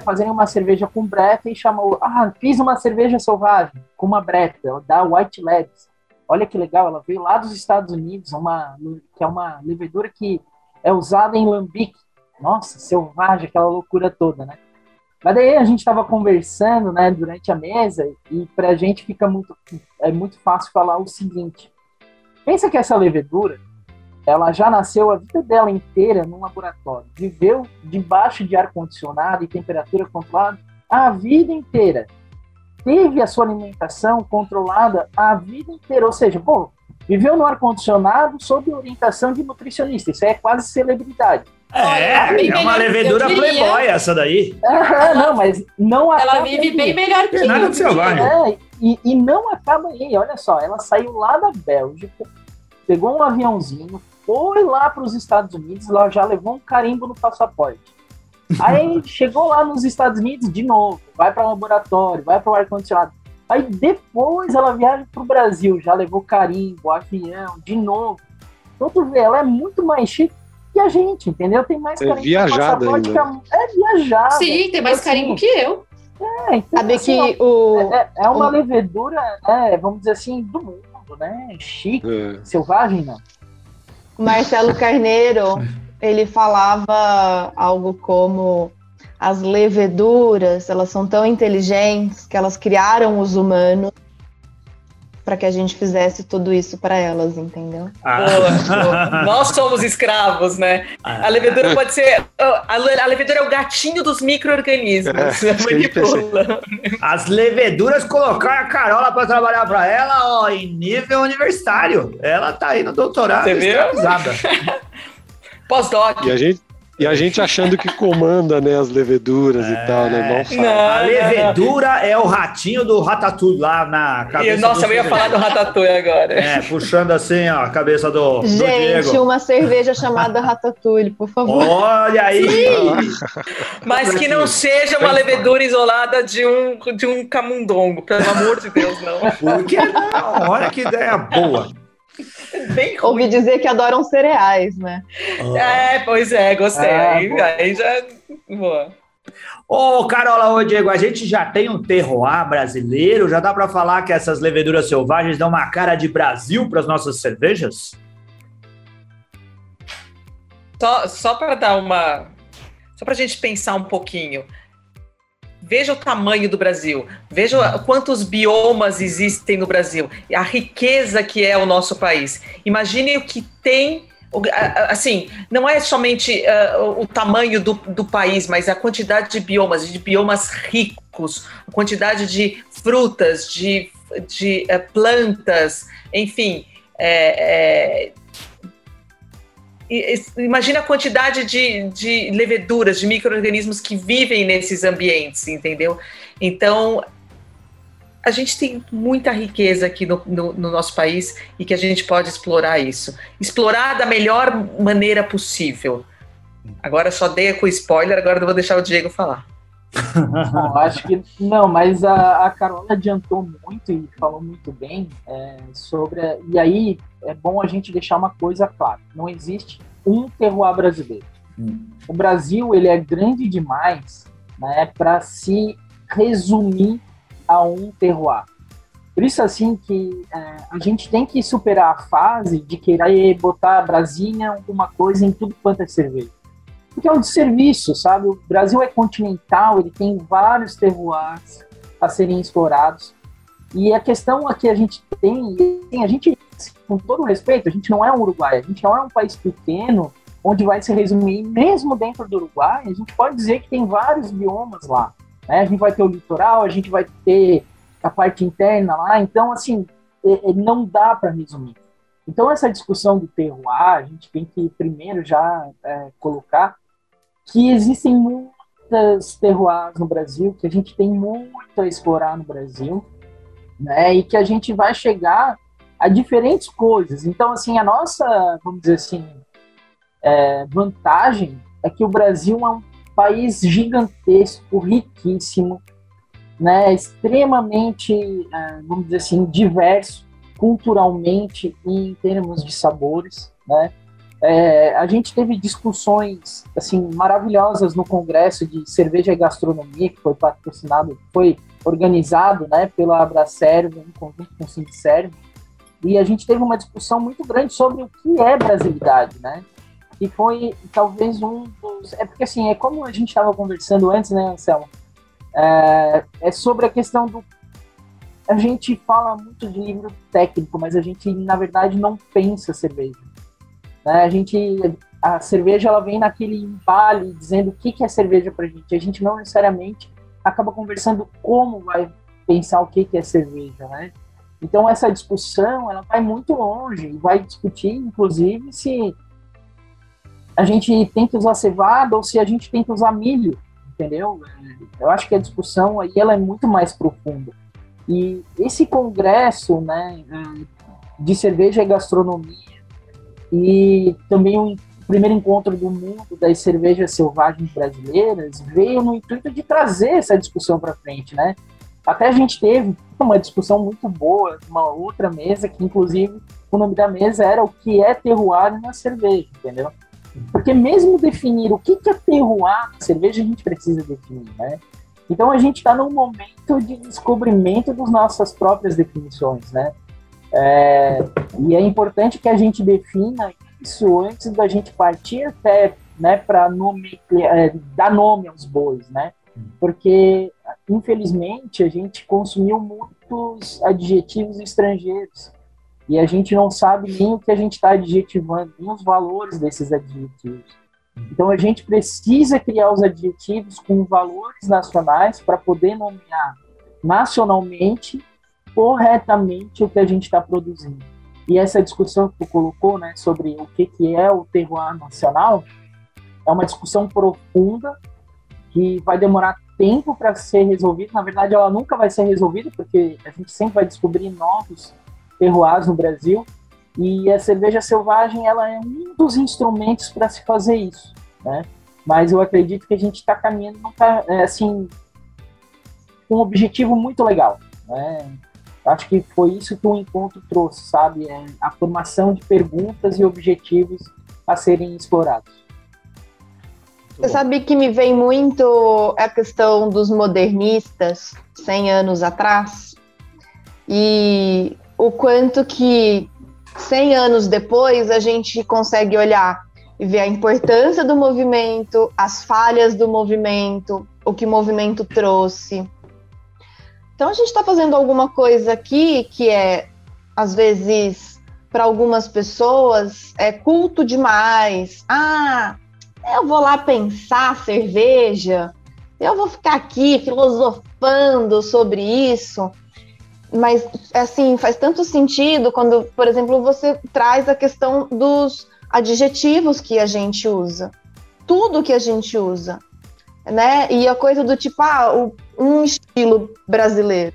fazerem uma cerveja com breta e chamou, ah, fiz uma cerveja selvagem com uma breta, da White Labs. Olha que legal, ela veio lá dos Estados Unidos, uma, que é uma levedura que é usada em lambique. Nossa, selvagem, aquela loucura toda, né? Mas daí a gente estava conversando, né, durante a mesa e para a gente fica muito é muito fácil falar o seguinte: pensa que essa levedura, ela já nasceu a vida dela inteira num laboratório, viveu debaixo de ar condicionado e temperatura controlada a vida inteira, teve a sua alimentação controlada a vida inteira, ou seja, pô, viveu no ar condicionado sob orientação de nutricionista, isso é quase celebridade. É, é uma levedura playboy essa daí. Não, mas não Ela vive bem melhor que Nada de selvagem. É, e, e não acaba aí, olha só, ela saiu lá da Bélgica, pegou um aviãozinho, foi lá para os Estados Unidos, lá já levou um carimbo no passaporte. Aí chegou lá nos Estados Unidos de novo, vai para o laboratório, vai para o ar-condicionado. Aí depois ela viaja para o Brasil, já levou carimbo, avião, de novo. Então tu vê, ela é muito mais chique que a gente, entendeu? Tem mais É carimbo viajada ainda. que a- É viajada. Sim, tem mais Assim, carimbo que eu. É, então, Sabe assim, que o. é, é uma o- levedura, né, vamos dizer assim, do mundo, né? Chique, É. selvagem, não. O Marcelo Carneiro, ele falava algo como as leveduras, elas são tão inteligentes que elas criaram os humanos para que a gente fizesse tudo isso para elas, entendeu? Ah. Boa. Nós somos escravos, né? A levedura pode ser. A le- a levedura é o gatinho dos micro-organismos. É, ia Manipula. As leveduras colocaram a Carola para trabalhar para ela, ó, em nível universitário. Ela tá aí no doutorado. Você viu? Pós-doc. E a gente, e a gente achando que comanda, né, as leveduras e tal, né? Mal sabe. Não, A não, levedura é o ratinho do Ratatouille lá na não. cabeça E, nossa, do eu ia falar do Ratatouille agora. É, puxando assim, ó, a cabeça do, do Gente, Diego. uma cerveja chamada Ratatouille, por favor. Olha aí! Mas que não seja uma levedura isolada de um, de um camundongo, pelo amor de Deus, não. Por que não? Olha que ideia boa. Bem ruim. Ouvi dizer que adoram cereais, né? É, pois é, gostei. Ah, aí, já. Boa. Ô, Carola, ô, Diego, a gente já tem um terroir brasileiro, já dá pra falar que essas leveduras selvagens dão uma cara de Brasil para as nossas cervejas? Só, só para dar uma. Só para a gente pensar um pouquinho. Veja o tamanho do Brasil, veja quantos biomas existem no Brasil, a riqueza que é o nosso país. Imagine o que tem. Assim, não é somente ah, o tamanho do, do país, mas a quantidade de biomas, de biomas ricos, a quantidade de frutas, de, de eh, plantas, enfim. é, é, Imagina a quantidade de, de leveduras, de micro-organismos que vivem nesses ambientes, entendeu? Então, a gente tem muita riqueza aqui no, no- no nosso país e que a gente pode explorar isso. Explorar da melhor maneira possível. Agora só dei com spoiler, agora eu vou deixar o Diego falar. Acho que não, mas a, a Carola adiantou muito e falou muito bem é, sobre. a- e aí é bom a gente deixar uma coisa clara: não existe um terroir brasileiro. Hum. O Brasil ele é grande demais né, para se resumir a um terroir. Por isso assim que é, a gente tem que superar a fase de querer botar Brasília alguma coisa em tudo quanto é cerveja porque é um desserviço, sabe? O Brasil é continental, ele tem vários terroirs a serem explorados. E a questão aqui a gente tem, a gente, com todo respeito, a gente não é um Uruguai, a gente não é um país pequeno onde vai se resumir, mesmo dentro do Uruguai, a gente pode dizer que tem vários biomas lá. Né? A gente vai ter o litoral, a gente vai ter a parte interna lá, então, assim, é- é- não dá para resumir. Então, essa discussão do terroir, a gente tem que primeiro já é, colocar que existem muitas terroirs no Brasil, que a gente tem muito a explorar no Brasil, né? E que a gente vai chegar a diferentes coisas. Então, assim, a nossa, vamos dizer assim, é, vantagem é que o Brasil é um país gigantesco, riquíssimo, né? Extremamente, é, vamos dizer assim, diverso culturalmente e em termos de sabores, né? É, a gente teve discussões assim maravilhosas no congresso de cerveja e gastronomia que foi patrocinado, foi organizado, né, pela Abracerve em conjunto com o Sindicerve, e a gente teve uma discussão muito grande sobre o que é brasilidade, né? E foi talvez um dos. É porque assim, é como a gente estava conversando antes, né, Anselmo? É, é sobre a questão do. A gente fala muito de livro técnico, mas a gente, na verdade, não pensa cerveja. Né? A gente. A cerveja ela vem naquele embale dizendo o que, que é cerveja pra gente. A gente não necessariamente acaba conversando como vai pensar o que, que é cerveja, né? Então essa discussão ela vai muito longe vai discutir, inclusive, se a gente tem que usar cevada ou se a gente tem que usar milho, entendeu? Eu acho que a discussão aí ela é muito mais profunda. E esse congresso, né, de cerveja e gastronomia e também o primeiro encontro do mundo das cervejas selvagens brasileiras veio no intuito de trazer essa discussão para frente, né? Até a gente teve uma discussão muito boa, uma outra mesa, que inclusive o nome da mesa era o que é terroir na cerveja, entendeu? Porque mesmo definir o que é terroir na cerveja, a gente precisa definir, né? Então a gente está num momento de descobrimento das nossas próprias definições, né? É, e é importante que a gente defina isso antes da gente partir até né, para é, dar nome aos bois, né? Porque infelizmente, a gente consumiu muitos adjetivos estrangeiros e a gente não sabe nem o que a gente está adjetivando, nem os valores desses adjetivos. Então, a gente precisa criar os adjetivos com valores nacionais para poder nomear nacionalmente, corretamente, o que a gente está produzindo. E essa discussão que tu colocou né, sobre o que, que é o terroir nacional é uma discussão profunda que vai demorar tempo para ser resolvida. Na verdade, ela nunca vai ser resolvida, porque a gente sempre vai descobrir novos terroirs no Brasil. E a cerveja selvagem ela é um dos instrumentos para se fazer isso, né? Mas eu acredito que a gente está caminhando é, assim com um objetivo muito legal, né? Acho que foi isso que o encontro trouxe, sabe? É a formação de perguntas e objetivos a serem explorados. Você sabe que me vem muito a questão dos modernistas 100 anos atrás e o quanto que 100 anos depois a gente consegue olhar e ver a importância do movimento, as falhas do movimento, o que o movimento trouxe. Então a gente está fazendo alguma coisa aqui que é, às vezes, para algumas pessoas, é culto demais. Ah, eu vou lá pensar cerveja, eu vou ficar aqui filosofando sobre isso. Mas, assim, faz tanto sentido quando, por exemplo, você traz a questão dos adjetivos que a gente usa. Tudo que a gente usa. Né? E a coisa do tipo, ah, um estilo brasileiro.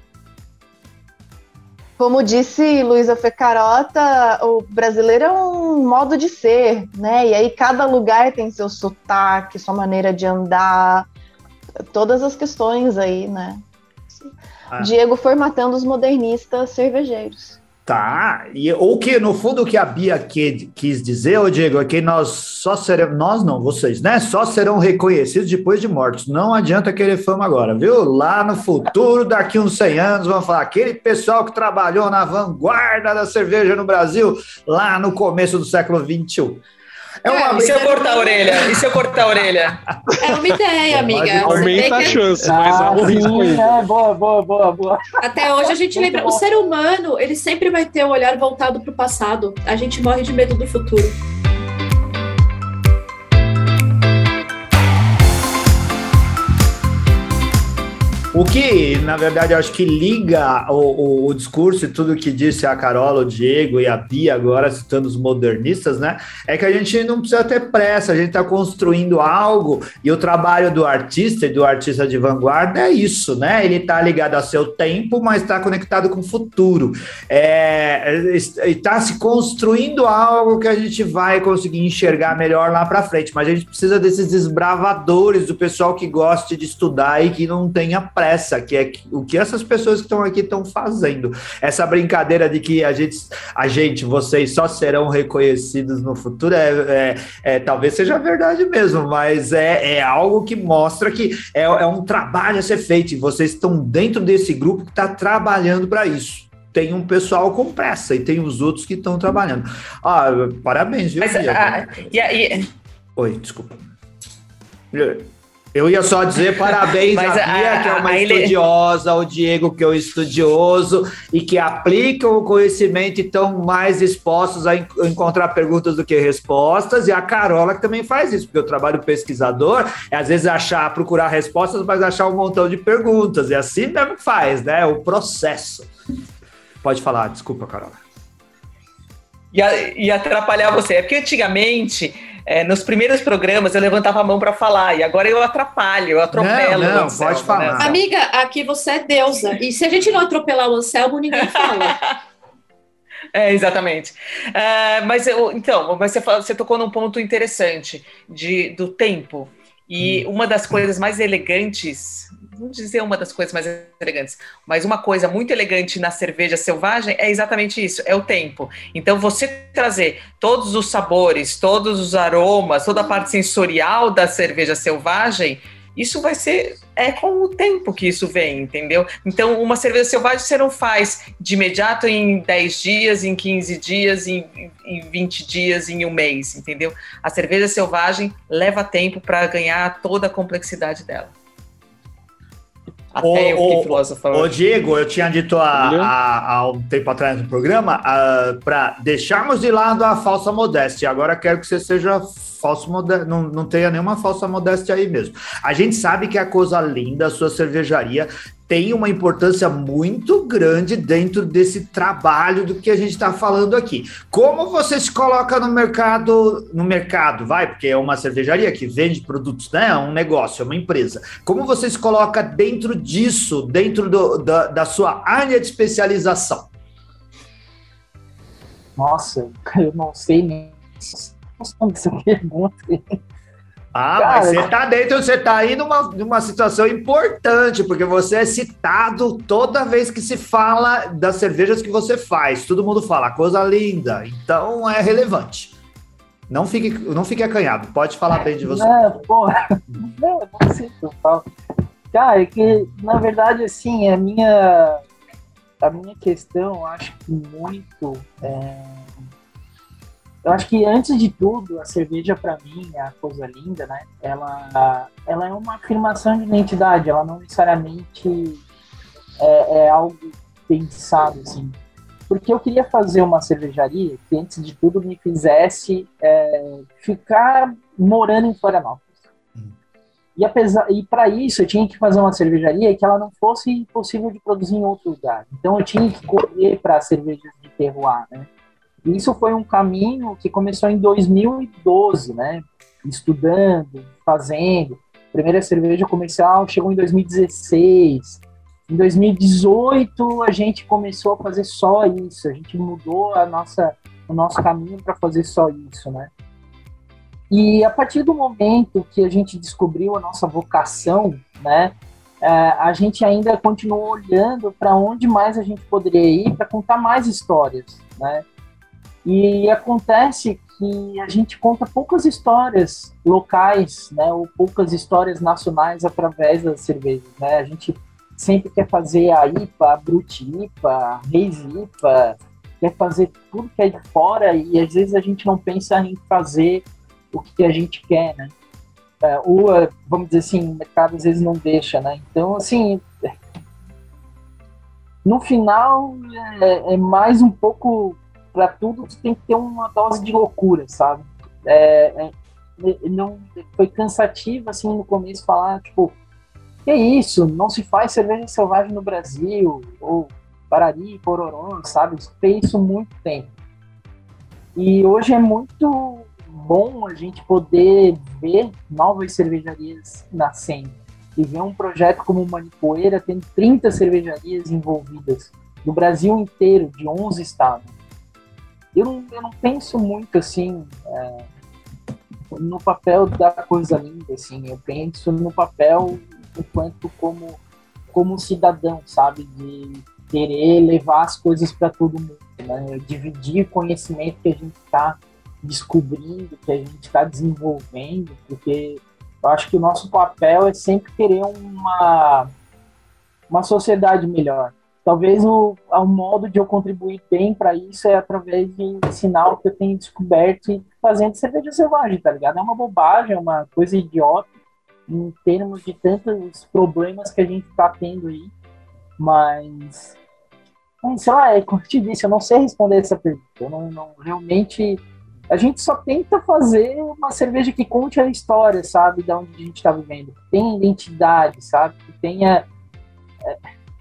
Como disse Luísa Fecarota, o brasileiro é um modo de ser, né? E aí cada lugar tem seu sotaque, sua maneira de andar, todas as questões aí, né? Ah. Diego formatando os modernistas cervejeiros. Tá, e, ou que no fundo o que a Bia que, quis dizer, ô Diego, é que nós só seremos, nós não, vocês, né? Só serão reconhecidos depois de mortos. Não adianta querer fama agora, viu? Lá no futuro, daqui uns 100 anos, vão falar aquele pessoal que trabalhou na vanguarda da cerveja no Brasil, lá no começo do século XXI. É uma... É, e se eu cortar a orelha? E se eu cortar a orelha? É uma ideia, amiga. Aumenta a chance, mas ah, sim, é, boa, boa, boa, boa. Até hoje a gente Muito lembra, bom. o ser humano, ele sempre vai ter o um olhar voltado para o passado. A gente morre de medo do futuro. O que, na verdade, eu acho que liga o, o, o, discurso e tudo que disse a Carola, o Diego e a Bia, agora citando os modernistas, né? É que a gente não precisa ter pressa, a gente está construindo algo e o trabalho do artista e do artista de vanguarda é isso, né? Ele está ligado ao seu tempo, mas está conectado com o futuro. É, está se construindo algo que a gente vai conseguir enxergar melhor lá para frente, mas a gente precisa desses desbravadores, do pessoal que goste de estudar e que não tenha pressa pressa, que é o que essas pessoas que estão aqui estão fazendo. Essa brincadeira de que a gente, a gente, vocês só serão reconhecidos no futuro, é, é, é talvez seja verdade mesmo, mas é, é algo que mostra que é, é um trabalho a ser feito, e vocês estão dentro desse grupo que está trabalhando para isso tem um pessoal com pressa e tem os outros que estão trabalhando. Ah, parabéns, viu? Mas, ah, e, e... Oi, desculpa. Eu ia só dizer parabéns Mas a Bia, que é uma estudiosa, o Diego, que é um estudioso e que aplicam o conhecimento e estão mais expostos a encontrar perguntas do que respostas, e a Carola, que também faz isso, porque o trabalho pesquisador é às vezes achar, procurar respostas, mas achar um montão de perguntas, e assim mesmo faz, né? O processo. Pode falar, desculpa, Carola. E, atrapalhar você. É porque antigamente é, nos primeiros programas eu levantava a mão para falar e agora eu atrapalho, eu atropelo. Não, não Anselmo, pode falar. Né? Amiga, aqui você é deusa. E se a gente não atropelar o Anselmo, ninguém fala. É, exatamente. Uh, mas eu, então, mas você, você tocou num ponto interessante de, do tempo. E hum. uma das coisas mais elegantes vamos dizer uma das coisas mais elegantes, mas uma coisa muito elegante na cerveja selvagem é exatamente isso, é o tempo. Então você trazer todos os sabores, todos os aromas, toda a parte sensorial da cerveja selvagem, isso vai ser é com o tempo que isso vem, entendeu? Então, uma cerveja selvagem você não faz de imediato em 10 dias, em 15 dias, em, em 20 dias, em um mês, entendeu? A cerveja selvagem leva tempo para ganhar toda a complexidade dela. Até o, eu fiquei filósofo. Ô, Diego, eu tinha dito há, um tempo atrás no programa uh, para deixarmos de lado a falsa modéstia. Agora quero que você seja falso modéstia, não, não tenha nenhuma falsa modéstia aí mesmo. A gente sabe que a coisa linda, a sua cervejaria, tem uma importância muito grande dentro desse trabalho do que a gente está falando aqui. Como você se coloca no mercado, no mercado, vai, porque é uma cervejaria que vende produtos, né? É um negócio, é uma empresa. Como você se coloca dentro disso, dentro do, da, da sua área de especialização? Nossa, eu não sei nem essa pergunta. Ah, Cara, mas você tá dentro, você tá aí numa, numa situação importante, porque você é citado toda vez que se fala das cervejas que você faz. Todo mundo fala, coisa linda. Então é relevante. Não fique, não fique acanhado, pode falar bem de você. Não, porra. Não, não eu falo. Cara, é que, na verdade, assim, a minha, a minha questão, acho que muito. É eu acho que antes de tudo, a cerveja para mim, é a coisa linda, né? Ela, ela é uma afirmação de identidade, ela não necessariamente é, é algo pensado assim. Porque eu queria fazer uma cervejaria que antes de tudo me fizesse é, ficar morando em Florianópolis. Hum. E apesar e para isso eu tinha que fazer uma cervejaria que ela não fosse possível de produzir em outro lugar. Então eu tinha que correr para cervejas de terroir, né? Isso foi um caminho que começou em 2012, né? Estudando, fazendo. Primeira cerveja comercial chegou em 2016. Em 2018 a gente começou a fazer só isso. A gente mudou a nossa, o nosso caminho para fazer só isso, né? E a partir do momento que a gente descobriu a nossa vocação, né? É, a gente ainda continuou olhando para onde mais a gente poderia ir para contar mais histórias, né? E acontece que a gente conta poucas histórias locais, né, ou poucas histórias nacionais através das cervejas, né? A gente sempre quer fazer a IPA, a Brut IPA, a Reis IPA, quer fazer tudo que é de fora e às vezes a gente não pensa em fazer o que a gente quer, né? É, ou, vamos dizer assim, o mercado às vezes não deixa, né? Então, assim, no final é, é mais um pouco para tudo tu tem que ter uma dose de loucura, sabe? É, é, não foi cansativo assim no começo falar tipo que isso, não se faz cerveja selvagem no Brasil ou Parari, Pororó, sabe? Tem isso muito tempo. E hoje é muito bom a gente poder ver novas cervejarias nascendo. E ver um projeto como o Manipoeira tendo 30 cervejarias envolvidas no Brasil inteiro, de 11 estados eu não, eu não penso muito assim é, no papel da coisa linda, assim, eu penso no papel enquanto como como cidadão, sabe? De querer levar as coisas para todo mundo, né? Dividir conhecimento que a gente está descobrindo, que a gente está desenvolvendo, porque eu acho que o nosso papel é sempre querer uma, uma sociedade melhor. Talvez o, o modo de eu contribuir bem para isso é através de ensinar o que eu tenho descoberto e fazendo cerveja selvagem, tá ligado? É uma bobagem, é uma coisa idiota em termos de tantos problemas que a gente está tendo aí, mas, sei lá, é como eu te disse, eu não sei responder essa pergunta. Eu não, não realmente a gente só tenta fazer uma cerveja que conte a história, sabe, da onde a gente está vivendo, que tenha identidade, sabe, que tenha é,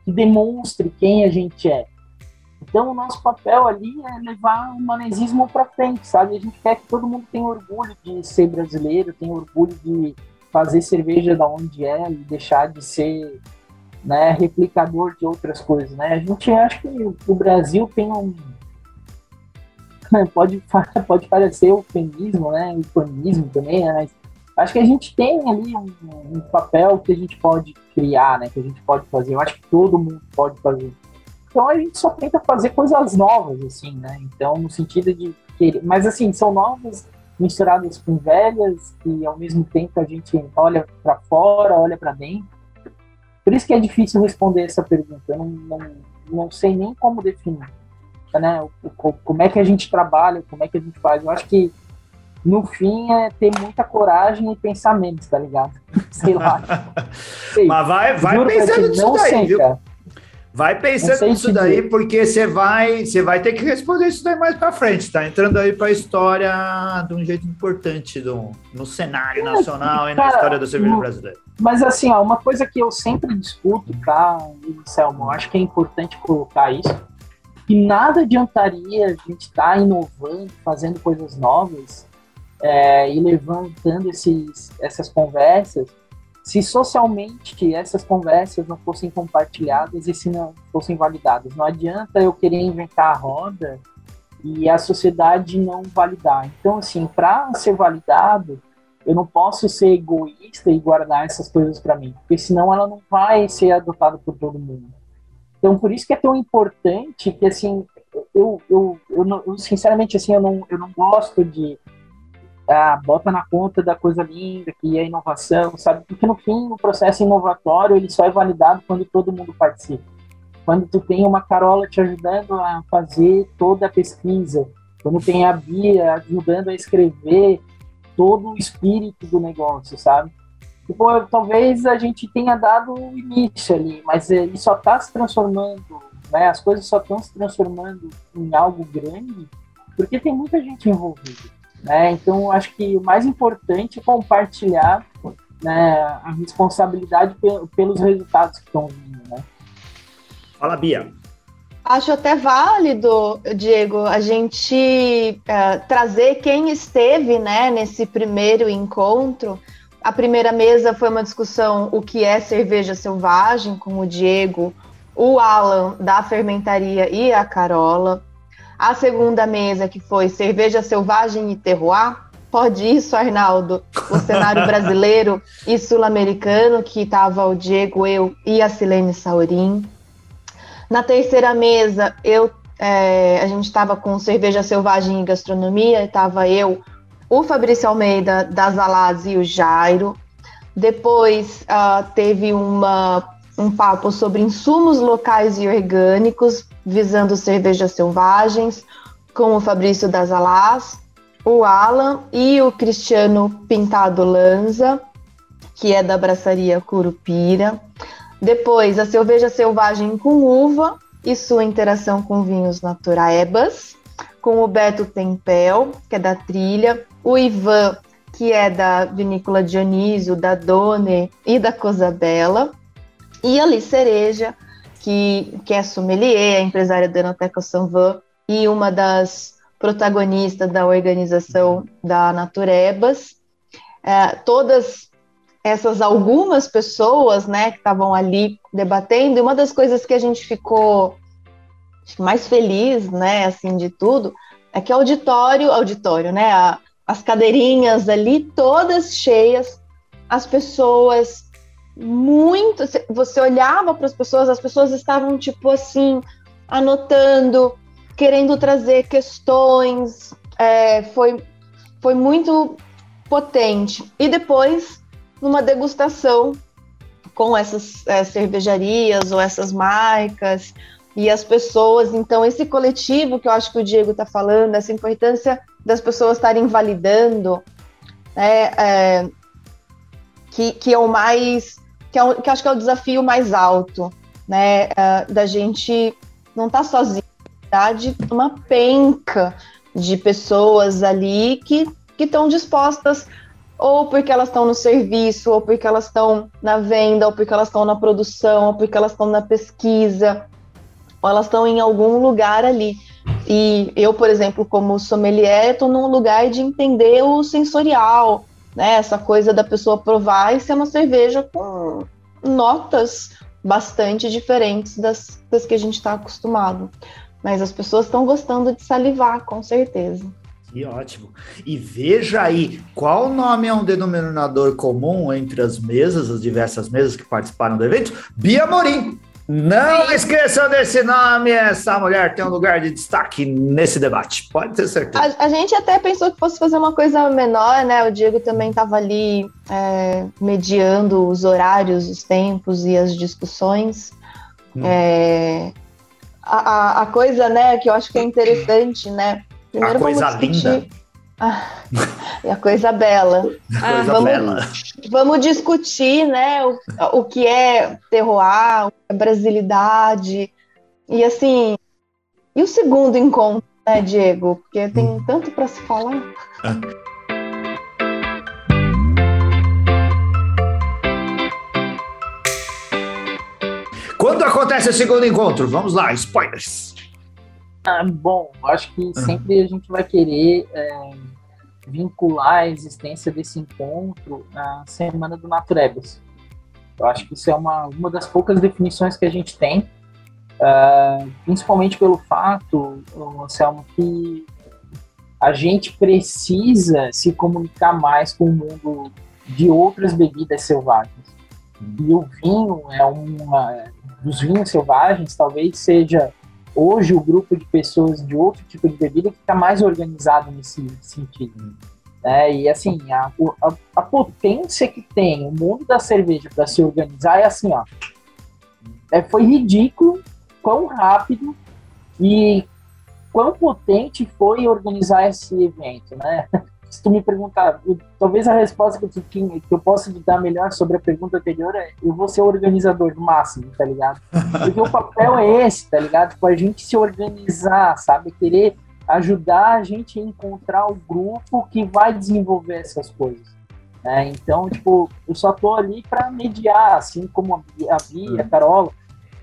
que demonstre quem a gente é. Então, o nosso papel ali é levar o manezismo para frente, sabe? A gente quer que todo mundo tenha orgulho de ser brasileiro, tenha orgulho de fazer cerveja da onde é e deixar de ser né, replicador de outras coisas, né? A gente acha que o Brasil tem um pode, pode parecer eufemismo, né? Eufemismo também, né? Mas acho que a gente tem ali um, um, papel que a gente pode criar, né? Que a gente pode fazer. Eu acho que todo mundo pode fazer. Então a gente só tenta fazer coisas novas, assim, né? Então, no sentido de querer. Mas assim, são novas misturadas com velhas e ao mesmo tempo a gente olha para fora, olha para dentro. Por isso que é difícil responder essa pergunta. Eu não, não, não sei nem como definir né? Como é que a gente trabalha, como é que a gente faz. Eu acho que no fim é ter muita coragem e pensamentos, tá ligado? Sei lá. Sei. Mas vai, vai pensando nisso daí, sei, viu? Cara. Vai pensando nisso daí, porque você vai, você vai ter que responder isso daí mais para frente, tá? Entrando aí para a história de um jeito importante do, no cenário é, nacional cara, e na história da cerveja brasileira. Mas assim, ó, uma coisa que eu sempre discuto, tá, Selma, acho que é importante colocar isso, que nada adiantaria a gente estar tá inovando, fazendo coisas novas é, e levantando esses, essas conversas se socialmente essas conversas não fossem compartilhadas e se não fossem validadas. Não adianta eu querer inventar a roda e a sociedade não validar. Então, assim, para ser validado, eu não posso ser egoísta e guardar essas coisas para mim, porque senão ela não vai ser adotada por todo mundo. Então, por isso que é tão importante que, assim, eu, eu, eu, eu sinceramente, assim, eu não, eu não gosto de ah, bota na conta da coisa linda, que é inovação, sabe? Porque, no fim, o processo inovatório, ele só é validado quando todo mundo participa. Quando tu tem uma Carola te ajudando a fazer toda a pesquisa, quando tem a Bia ajudando a escrever todo o espírito do negócio, sabe? Tipo, talvez a gente tenha dado o início ali, mas ele só está se transformando, né? As coisas só estão se transformando em algo grande porque tem muita gente envolvida, né? Então, acho que o mais importante é compartilhar né, a responsabilidade pelos resultados que estão vindo, né? Fala, Bia. Acho até válido, Diego, a gente uh, trazer quem esteve né, nesse primeiro encontro, a primeira mesa foi uma discussão o que é cerveja selvagem, com o Diego, o Alan da fermentaria e a Carola. A segunda mesa, que foi cerveja selvagem e terroir, pode isso, Arnaldo, o cenário brasileiro e sul-americano, que estava o Diego, eu e a Silene Saurim. Na terceira mesa, eu, é, a gente estava com cerveja selvagem e gastronomia, estava eu, o Fabrício Almeida das Alas e o Jairo. Depois uh, teve uma, um papo sobre insumos locais e orgânicos, visando cervejas selvagens, com o Fabrício das Alas, o Alan e o Cristiano Pintado Lanza, que é da braçaria Curupira. Depois, a cerveja selvagem com uva e sua interação com vinhos naturaebas, com o Beto Tempel, que é da trilha, o Ivan, que é da Vinícola Dionísio, da Done e da Cosabella, e a Liz Cereja, que, que é sommelier, é empresária da Enoteca Sanvan e uma das protagonistas da organização da Naturebas. É, todas essas algumas pessoas, né, que estavam ali debatendo, e uma das coisas que a gente ficou mais feliz, né, assim, de tudo, é que auditório, auditório, né, a, as cadeirinhas ali todas cheias, as pessoas muito. Você olhava para as pessoas, as pessoas estavam tipo assim, anotando, querendo trazer questões. É, foi, foi muito potente. E depois, numa degustação com essas é, cervejarias ou essas marcas e as pessoas. Então, esse coletivo que eu acho que o Diego está falando, essa importância das pessoas estarem validando, né, é, que, que é o mais. Que, é que acho que é o desafio mais alto, né? É, da gente não estar tá sozinho, verdade, uma penca de pessoas ali que estão dispostas ou porque elas estão no serviço, ou porque elas estão na venda, ou porque elas estão na produção, ou porque elas estão na pesquisa, ou elas estão em algum lugar ali. E eu, por exemplo, como sommelier, estou num lugar de entender o sensorial, né? Essa coisa da pessoa provar e ser uma cerveja com notas bastante diferentes das, das que a gente está acostumado. Mas as pessoas estão gostando de salivar, com certeza. Que ótimo. E veja aí, qual nome é um denominador comum entre as mesas, as diversas mesas que participaram do evento? Bia Morim. Não esqueçam desse nome, essa mulher tem um lugar de destaque nesse debate, pode ter certeza. A, a gente até pensou que fosse fazer uma coisa menor, né? O Diego também estava ali é, mediando os horários, os tempos e as discussões. Hum. É, a, a, a coisa, né, que eu acho que é interessante, né? Primeiro a coisa linda. Ah, a coisa bela. A coisa vamos, bela. Vamos discutir, né, o, o que é terroir, o que é brasilidade. E assim, e o segundo encontro, né, Diego? Porque tem hum. tanto para se falar. Quando acontece o segundo encontro? Vamos lá, spoilers. Ah, bom, acho que sempre a gente vai querer é, vincular a existência desse encontro à Semana do Naturebas. Eu acho que isso é uma, uma das poucas definições que a gente tem, uh, principalmente pelo fato, Anselmo, que a gente precisa se comunicar mais com o mundo de outras bebidas selvagens. E o vinho é uma dos vinhos selvagens, talvez seja hoje o grupo de pessoas de outro tipo de bebida que está mais organizado nesse sentido. É, e assim, a, a, a, potência que tem o mundo da cerveja para se organizar é assim, ó. É, foi ridículo quão rápido e quão potente foi organizar esse evento, né? Se tu me perguntar, eu, talvez a resposta que, tu que eu posso te dar melhor sobre a pergunta anterior é eu vou ser o organizador do máximo, tá ligado? Porque o papel é esse, tá ligado? Tipo, a gente se organizar, sabe? Querer ajudar a gente a encontrar o grupo que vai desenvolver essas coisas. É, então, tipo, eu só tô ali para mediar, assim como a Bia, a Carol,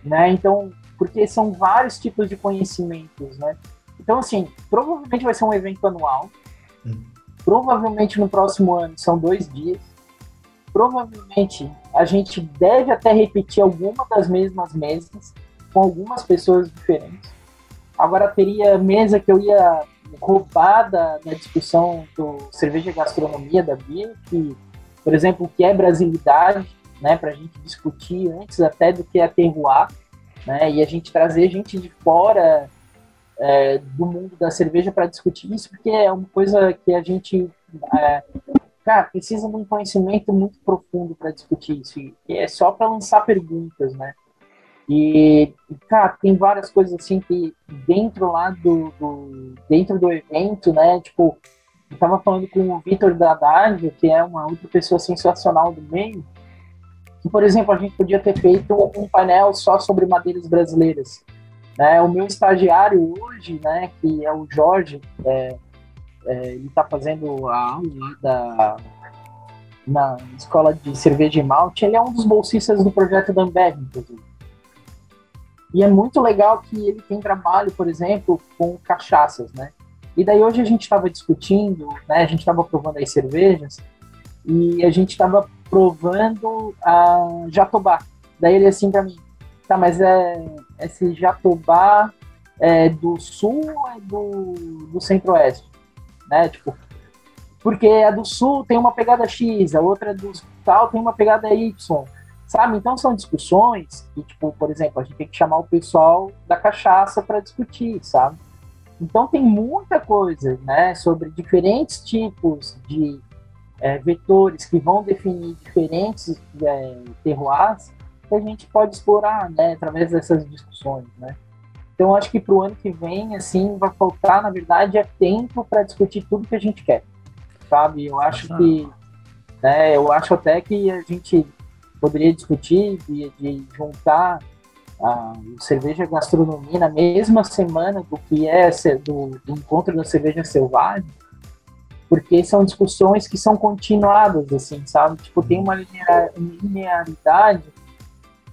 né? Então, porque são vários tipos de conhecimentos, né? Então, assim, provavelmente vai ser um evento anual. Hum. Provavelmente no próximo ano são dois dias. Provavelmente a gente deve até repetir alguma das mesmas mesas com algumas pessoas diferentes. Agora teria mesa que eu ia roubar da, da discussão do cerveja e gastronomia da Bia, que, por exemplo, o que é brasilidade, né, para a gente discutir antes até do que é terroir, né, e a gente trazer gente de fora é, do mundo da cerveja para discutir isso, porque é uma coisa que a gente é, cara, precisa de um conhecimento muito profundo para discutir isso. E é só para lançar perguntas, né? E, cara, tem várias coisas assim que dentro lá do, do dentro do evento, né? Tipo, eu tava falando com o Vitor da Dádio, que é uma outra pessoa sensacional do meio, que, por exemplo, a gente podia ter feito um painel só sobre madeiras brasileiras. Né? O meu estagiário hoje, né, que é o Jorge, é, é, ele está fazendo a aula da, na escola de cerveja e malte, ele é um dos bolsistas do projeto da Ambev, inclusive. E é muito legal que ele tem trabalho, por exemplo, com cachaças, né? E daí hoje a gente estava discutindo, né? A gente estava provando as cervejas e a gente estava provando a Jatobá. Daí ele assim para mim, tá, mas é esse Jatobá é do sul ou é do, do centro-oeste? Né? Tipo, porque a do sul tem uma pegada X, a outra do tal tem uma pegada Y. Sabe? Então são discussões que, tipo, por exemplo, a gente tem que chamar o pessoal da cachaça para discutir, sabe? Então tem muita coisa, né, sobre diferentes tipos de é, vetores que vão definir diferentes é, terroirs que a gente pode explorar, né, através dessas discussões, né. Então acho que para o ano que vem, assim, vai faltar, na verdade, é tempo para discutir tudo que a gente quer, sabe? Eu acho que, né, eu acho até que a gente poderia discutir de, de juntar a cerveja gastronomia na mesma semana do que é do, do encontro da cerveja selvagem, porque são discussões que são continuadas, assim, sabe? Tipo, tem uma linearidade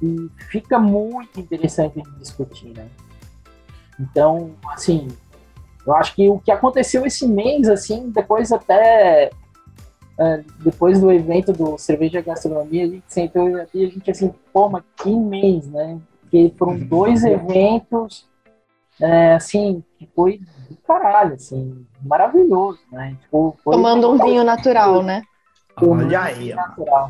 e fica muito interessante de discutir, né? Então, assim, eu acho que o que aconteceu esse mês, assim, depois até é, depois do evento do Cerveja Gastronomia, a gente sentou e a gente assim, pô, mas que mês, né? Porque foram uhum. dois eventos, é, assim, que foi do caralho, assim, maravilhoso, né? Tipo, Tomando um vinho natural, né? Olha aí, natural.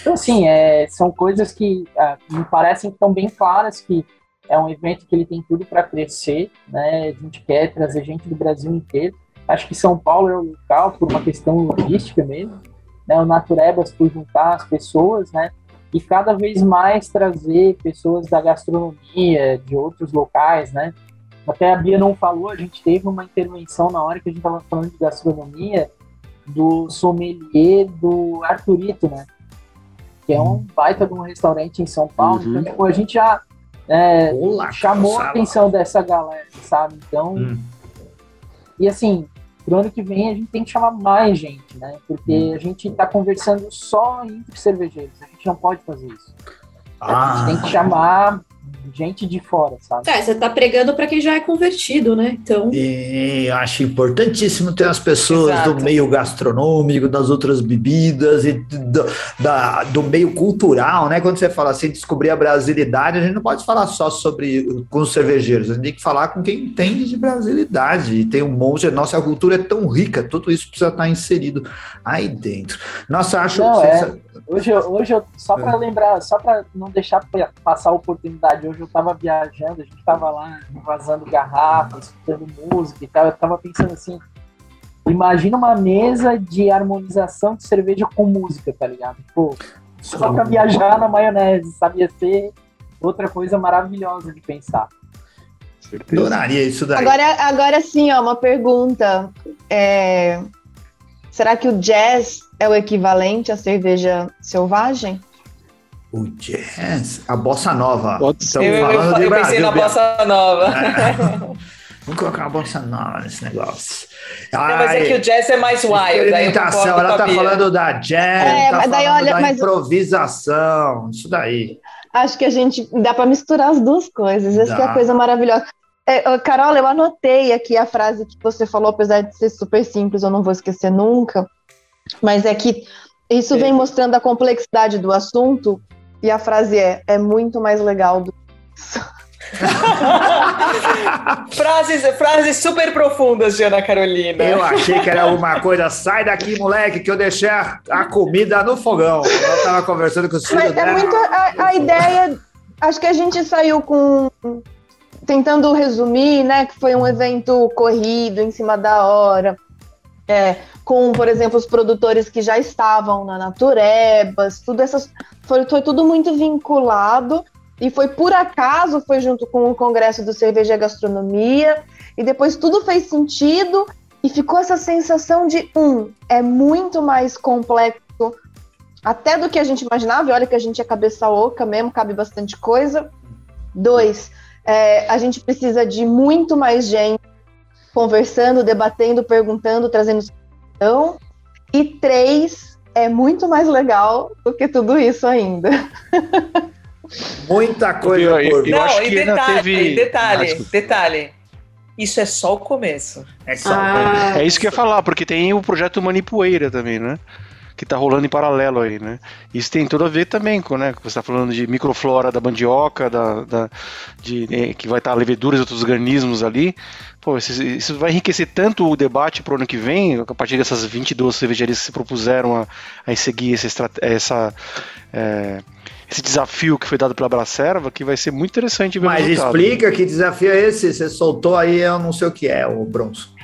Então, assim, é, são coisas que é, me parecem tão bem claras que é um evento que ele tem tudo para crescer, né? A gente quer trazer gente do Brasil inteiro. Acho que São Paulo é o local por uma questão logística mesmo, né? O Naturebas por juntar as pessoas, né? E cada vez mais trazer pessoas da gastronomia, de outros locais, né? Até a Bia não falou, a gente teve uma intervenção na hora que a gente estava falando de gastronomia do sommelier do Arturito, né? Que é um baita de um restaurante em São Paulo. Uhum. Então, tipo, a gente já é, Olá, chamou a atenção dessa galera, sabe? Então, hum. e assim, pro ano que vem a gente tem que chamar mais gente, né? Porque hum. a gente tá conversando só entre cervejeiros, a gente não pode fazer isso. Ah. A gente tem que chamar gente de fora, sabe? É, você tá pregando para quem já é convertido, né? Então. E eu acho importantíssimo ter as pessoas Exato. do meio gastronômico, das outras bebidas e do, da, do meio cultural, né? Quando você fala assim, descobrir a brasilidade, a gente não pode falar só sobre com os cervejeiros, a gente tem que falar com quem entende de brasilidade. E tem um monte, a nossa cultura é tão rica, tudo isso precisa estar inserido aí dentro. Nossa, acho. Não, é. Hoje, hoje eu, só para é. lembrar, só para não deixar passar a oportunidade, hoje eu estava viajando, a gente estava lá vazando garrafas, escutando música e tal. Eu estava pensando assim: imagina uma mesa de harmonização de cerveja com música, tá ligado? Pô, só para viajar na maionese, sabia ser outra coisa maravilhosa de pensar. Adoraria isso daí. Agora, agora sim, ó, uma pergunta. É... Será que o jazz é o equivalente à cerveja selvagem? O jazz? A bossa nova. Eu, eu, eu, eu pensei na bossa nova. É. Vamos colocar uma bossa nova nesse negócio. Não, mas é que o jazz é mais wild. Experimentação, ela tá falando da jazz, é, tá daí, olha, da mas... improvisação, isso daí. Acho que a gente dá para misturar as duas coisas, essa é a coisa maravilhosa. É, Carol, eu anotei aqui a frase que você falou, apesar de ser super simples, eu não vou esquecer nunca, mas é que isso vem mostrando a complexidade do assunto e a frase é: é muito mais legal do que isso. frases, frases super profundas de Ana Carolina. Eu achei que era alguma coisa, sai daqui, moleque, que eu deixei a, a comida no fogão. Eu tava conversando com os filhos Mas é muito a, a, ideia. Acho que a gente saiu com. Tentando resumir, né? Que foi um evento corrido, em cima da hora. É, com, por exemplo, os produtores que já estavam na Naturebas, tudo essas. Foi, foi tudo muito vinculado e foi por acaso, foi junto com o Congresso do Cerveja e Gastronomia, e depois tudo fez sentido e ficou essa sensação de, um, é muito mais complexo até do que a gente imaginava, e olha que a gente é cabeça oca mesmo, cabe bastante coisa. Dois, é, a gente precisa de muito mais gente conversando, debatendo, perguntando, trazendo sugestão. E três, é muito mais legal do que tudo isso ainda. Muita coisa eu, por Não, acho e que detalhe, teve... detalhe, ah, detalhe. Isso é só o começo. É, só ah, é isso que eu ia falar, porque tem o projeto Manipoeira também, né? Que está rolando em paralelo aí, né? Isso tem tudo a ver também com, né? Você está falando de microflora da mandioca, da, da de, né, que vai estar tá leveduras e outros organismos ali. Pô, isso, isso, vai enriquecer tanto o debate para o ano que vem, a partir dessas 22 cervejarias que se propuseram a, a seguir essa, essa é, esse desafio que foi dado pela Bracerva, que vai ser muito interessante ver Mas explica que desafio é esse? Você soltou aí, eu não sei o que é, o Bronson.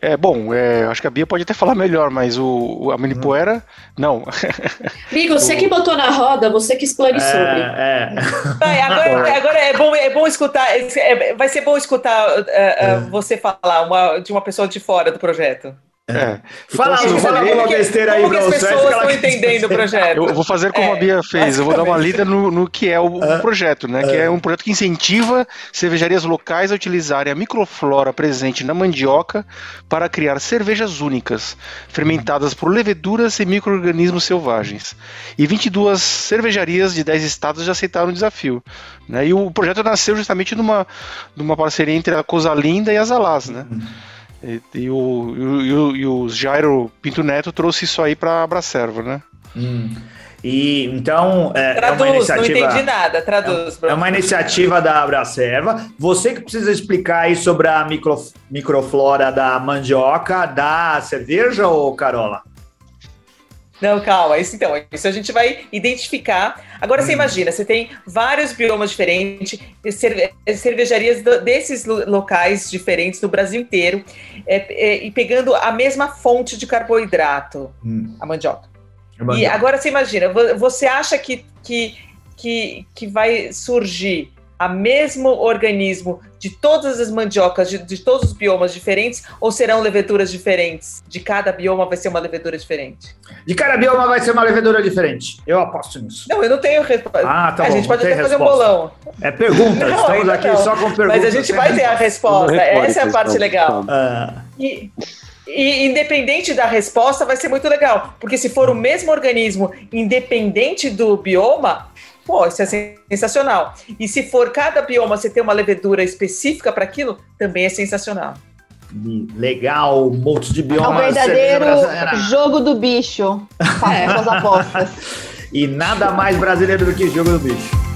É, bom, é, acho que a Bia pode até falar melhor, mas o, a Manipoeira, hum. não. Amigo, você que botou na roda, você que explane é, sobre. É. Vai, agora, agora é, bom, é bom escutar, é, vai ser bom escutar uh, uh, você falar uma, de uma pessoa de fora do projeto. É. Fala, então, assim, fala uma besteira aí, Como que as pessoas estão entendendo o projeto? Eu vou fazer como é, a Bia fez, eu vou dar uma lida no, no que é o, uh, projeto, né? Uh, que é um projeto que incentiva cervejarias locais a utilizarem a microflora presente na mandioca para criar cervejas únicas, fermentadas por leveduras e micro-organismos selvagens. E 22 cervejarias de 10 estados já aceitaram o desafio. Né? E o projeto nasceu justamente numa, numa parceria entre a Coisa Linda e a Zalaz, né? Uhum. E, e, o, e, o, e o Jairo Pinto Neto trouxe isso aí para a Bracerva, né? Hum. E então é, traduz, é uma iniciativa. Não entendi nada, traduz. É, é uma iniciativa da Abracerva. Você que precisa explicar aí sobre a micro, microflora da mandioca da cerveja, ou Carola? Não, calma. Isso, então, isso a gente vai identificar. Agora você hum. imagina, você tem vários biomas diferentes, cervejarias desses locais diferentes no Brasil inteiro, é, é, e pegando a mesma fonte de carboidrato, hum. a mandioca. mandioca. E agora você imagina, você acha que, que, que, que vai surgir a mesmo organismo de todas as mandiocas, de, de, todos os biomas diferentes, ou serão leveduras diferentes? De cada bioma vai ser uma levedura diferente? De cada bioma vai ser uma levedura diferente. Eu aposto nisso. Não, eu não tenho resposta. Ah, tá a bom, gente pode até fazer resposta. um bolão. É pergunta, não, estamos aqui não. só com perguntas. Mas a gente vai ter a resposta, essa é a parte legal. Ah. E, e independente da resposta, vai ser muito legal. Porque se for o mesmo organismo, independente do bioma, Pô, isso é sensacional. E se for cada bioma você ter uma levedura específica para aquilo, também é sensacional. Legal, um monte de biomas. É o verdadeiro jogo do bicho. Faça é. suas apostas. e nada mais brasileiro do que jogo do bicho.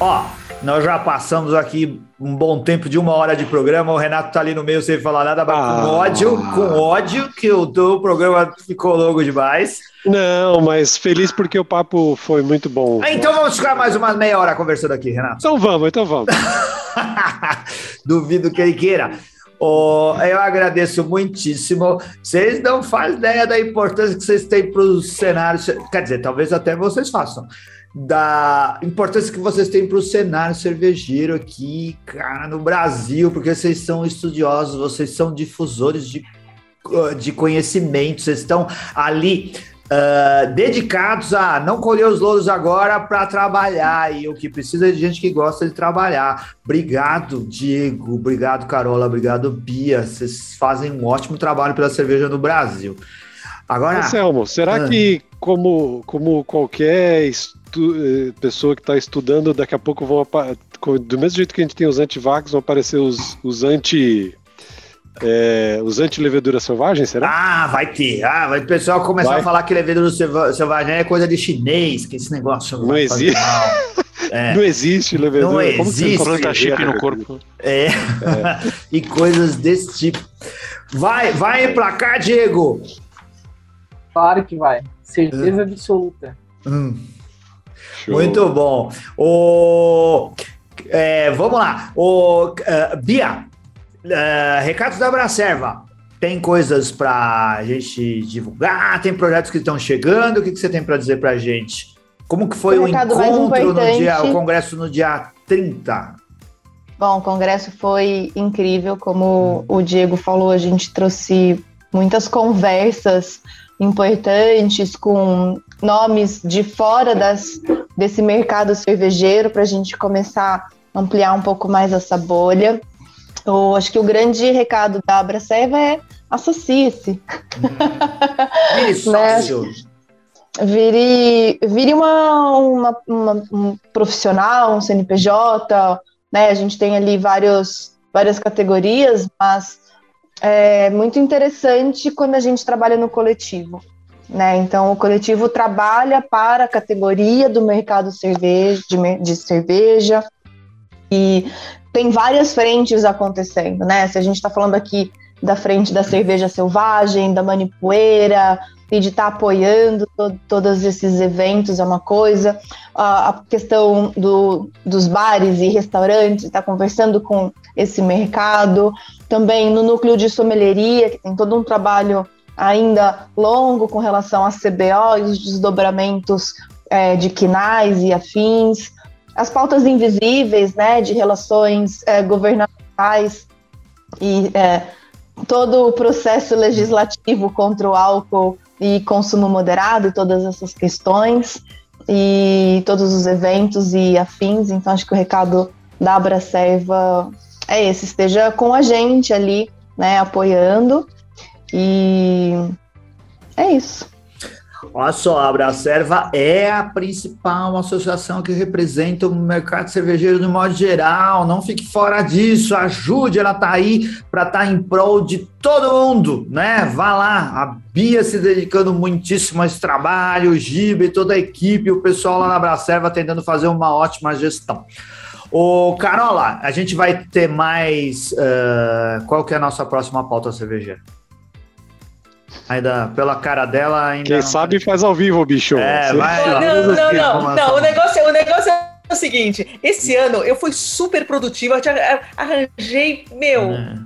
Ó, nós já passamos aqui um bom tempo de uma hora de programa. O Renato tá ali no meio sem falar nada, mas ah. com ódio, com ódio, que o programa ficou longo demais. Não, mas feliz porque o papo foi muito bom. Ah, então vamos ficar mais uma meia hora conversando aqui, Renato. Então vamos, então vamos. Duvido que ele queira. Oh, eu agradeço muitíssimo. Vocês não fazem ideia da importância que vocês têm para os cenários. Quer dizer, talvez até vocês façam da importância que vocês têm para o cenário cervejeiro aqui, cara, no Brasil, porque vocês são estudiosos, vocês são difusores de, de conhecimento, vocês estão ali uh, dedicados a não colher os louros agora para trabalhar, e o que precisa é de gente que gosta de trabalhar. Obrigado, Diego, obrigado, Carola, obrigado, Bia, vocês fazem um ótimo trabalho pela cerveja no Brasil. Agora, Anselmo, será ah, que como, como qualquer eh, pessoa que está estudando, daqui a pouco vão do mesmo jeito que a gente tem os antivax, vão aparecer os, os anti é, os anti-levedura selvagem, será? Ah, vai ter. Ah, vai o pessoal começar vai. a falar que levedura selvagem é coisa de chinês, que esse negócio não existe. É. Não existe levedura. Não existe. Como planta chip no corpo. É. é. e coisas desse tipo. Vai, vai cá, Diego. Claro que vai. Certeza absoluta. Hum. Muito bom. O, é, vamos lá. O, uh, Bia, uh, recados da Bracerva. Tem coisas para a gente divulgar? Tem projetos que estão chegando? O que, que você tem para dizer para a gente? Como que foi o, o encontro no dia, o congresso no dia 30? Bom, o congresso foi incrível, como hum. o Diego falou, a gente trouxe muitas conversas importantes com nomes de fora das, desse mercado cervejeiro para a gente começar a ampliar um pouco mais essa bolha. Eu acho que o grande recado da Abracerva é associe-se. Isso, né? Vire, vire uma, uma, uma, um profissional, um CNPJ, né? A gente tem ali vários, várias categorias, mas é muito interessante quando a gente trabalha no coletivo. Né? Então, o coletivo trabalha para a categoria do mercado cerveja, de, de cerveja e tem várias frentes acontecendo. Né? Se a gente está falando aqui da frente da cerveja selvagem, da manipoeira, e de estar tá apoiando to todos esses eventos é uma coisa, a, a questão do, dos bares e restaurantes, estar tá conversando com esse mercado, também no núcleo de sommelieria, que tem todo um trabalho ainda longo com relação à CBO e os desdobramentos é, de quinais e afins, as pautas invisíveis, né, de relações é, governamentais e é, todo o processo legislativo contra o álcool e consumo moderado, todas essas questões e todos os eventos e afins. Então, acho que o recado da Abracerva é esse: esteja com a gente ali, né, apoiando. E é isso. Olha só, a Abracerva é a principal associação que representa o mercado cervejeiro no modo geral. Não fique fora disso, ajude, ela tá aí para estar tá em prol de todo mundo, né? Vá lá, a Bia se dedicando muitíssimo a esse trabalho, o Giba e toda a equipe, o pessoal lá na Abracerva tentando fazer uma ótima gestão. Ô, Carola, a gente vai ter mais. Uh, qual que é a nossa próxima pauta cervejeira? Ainda, pela cara dela, ainda. Quem não... sabe faz ao vivo, bicho. É, vai. Não, não, não, não, não. O negócio, o negócio é o seguinte: esse ano eu fui super produtiva, arranjei, meu, é.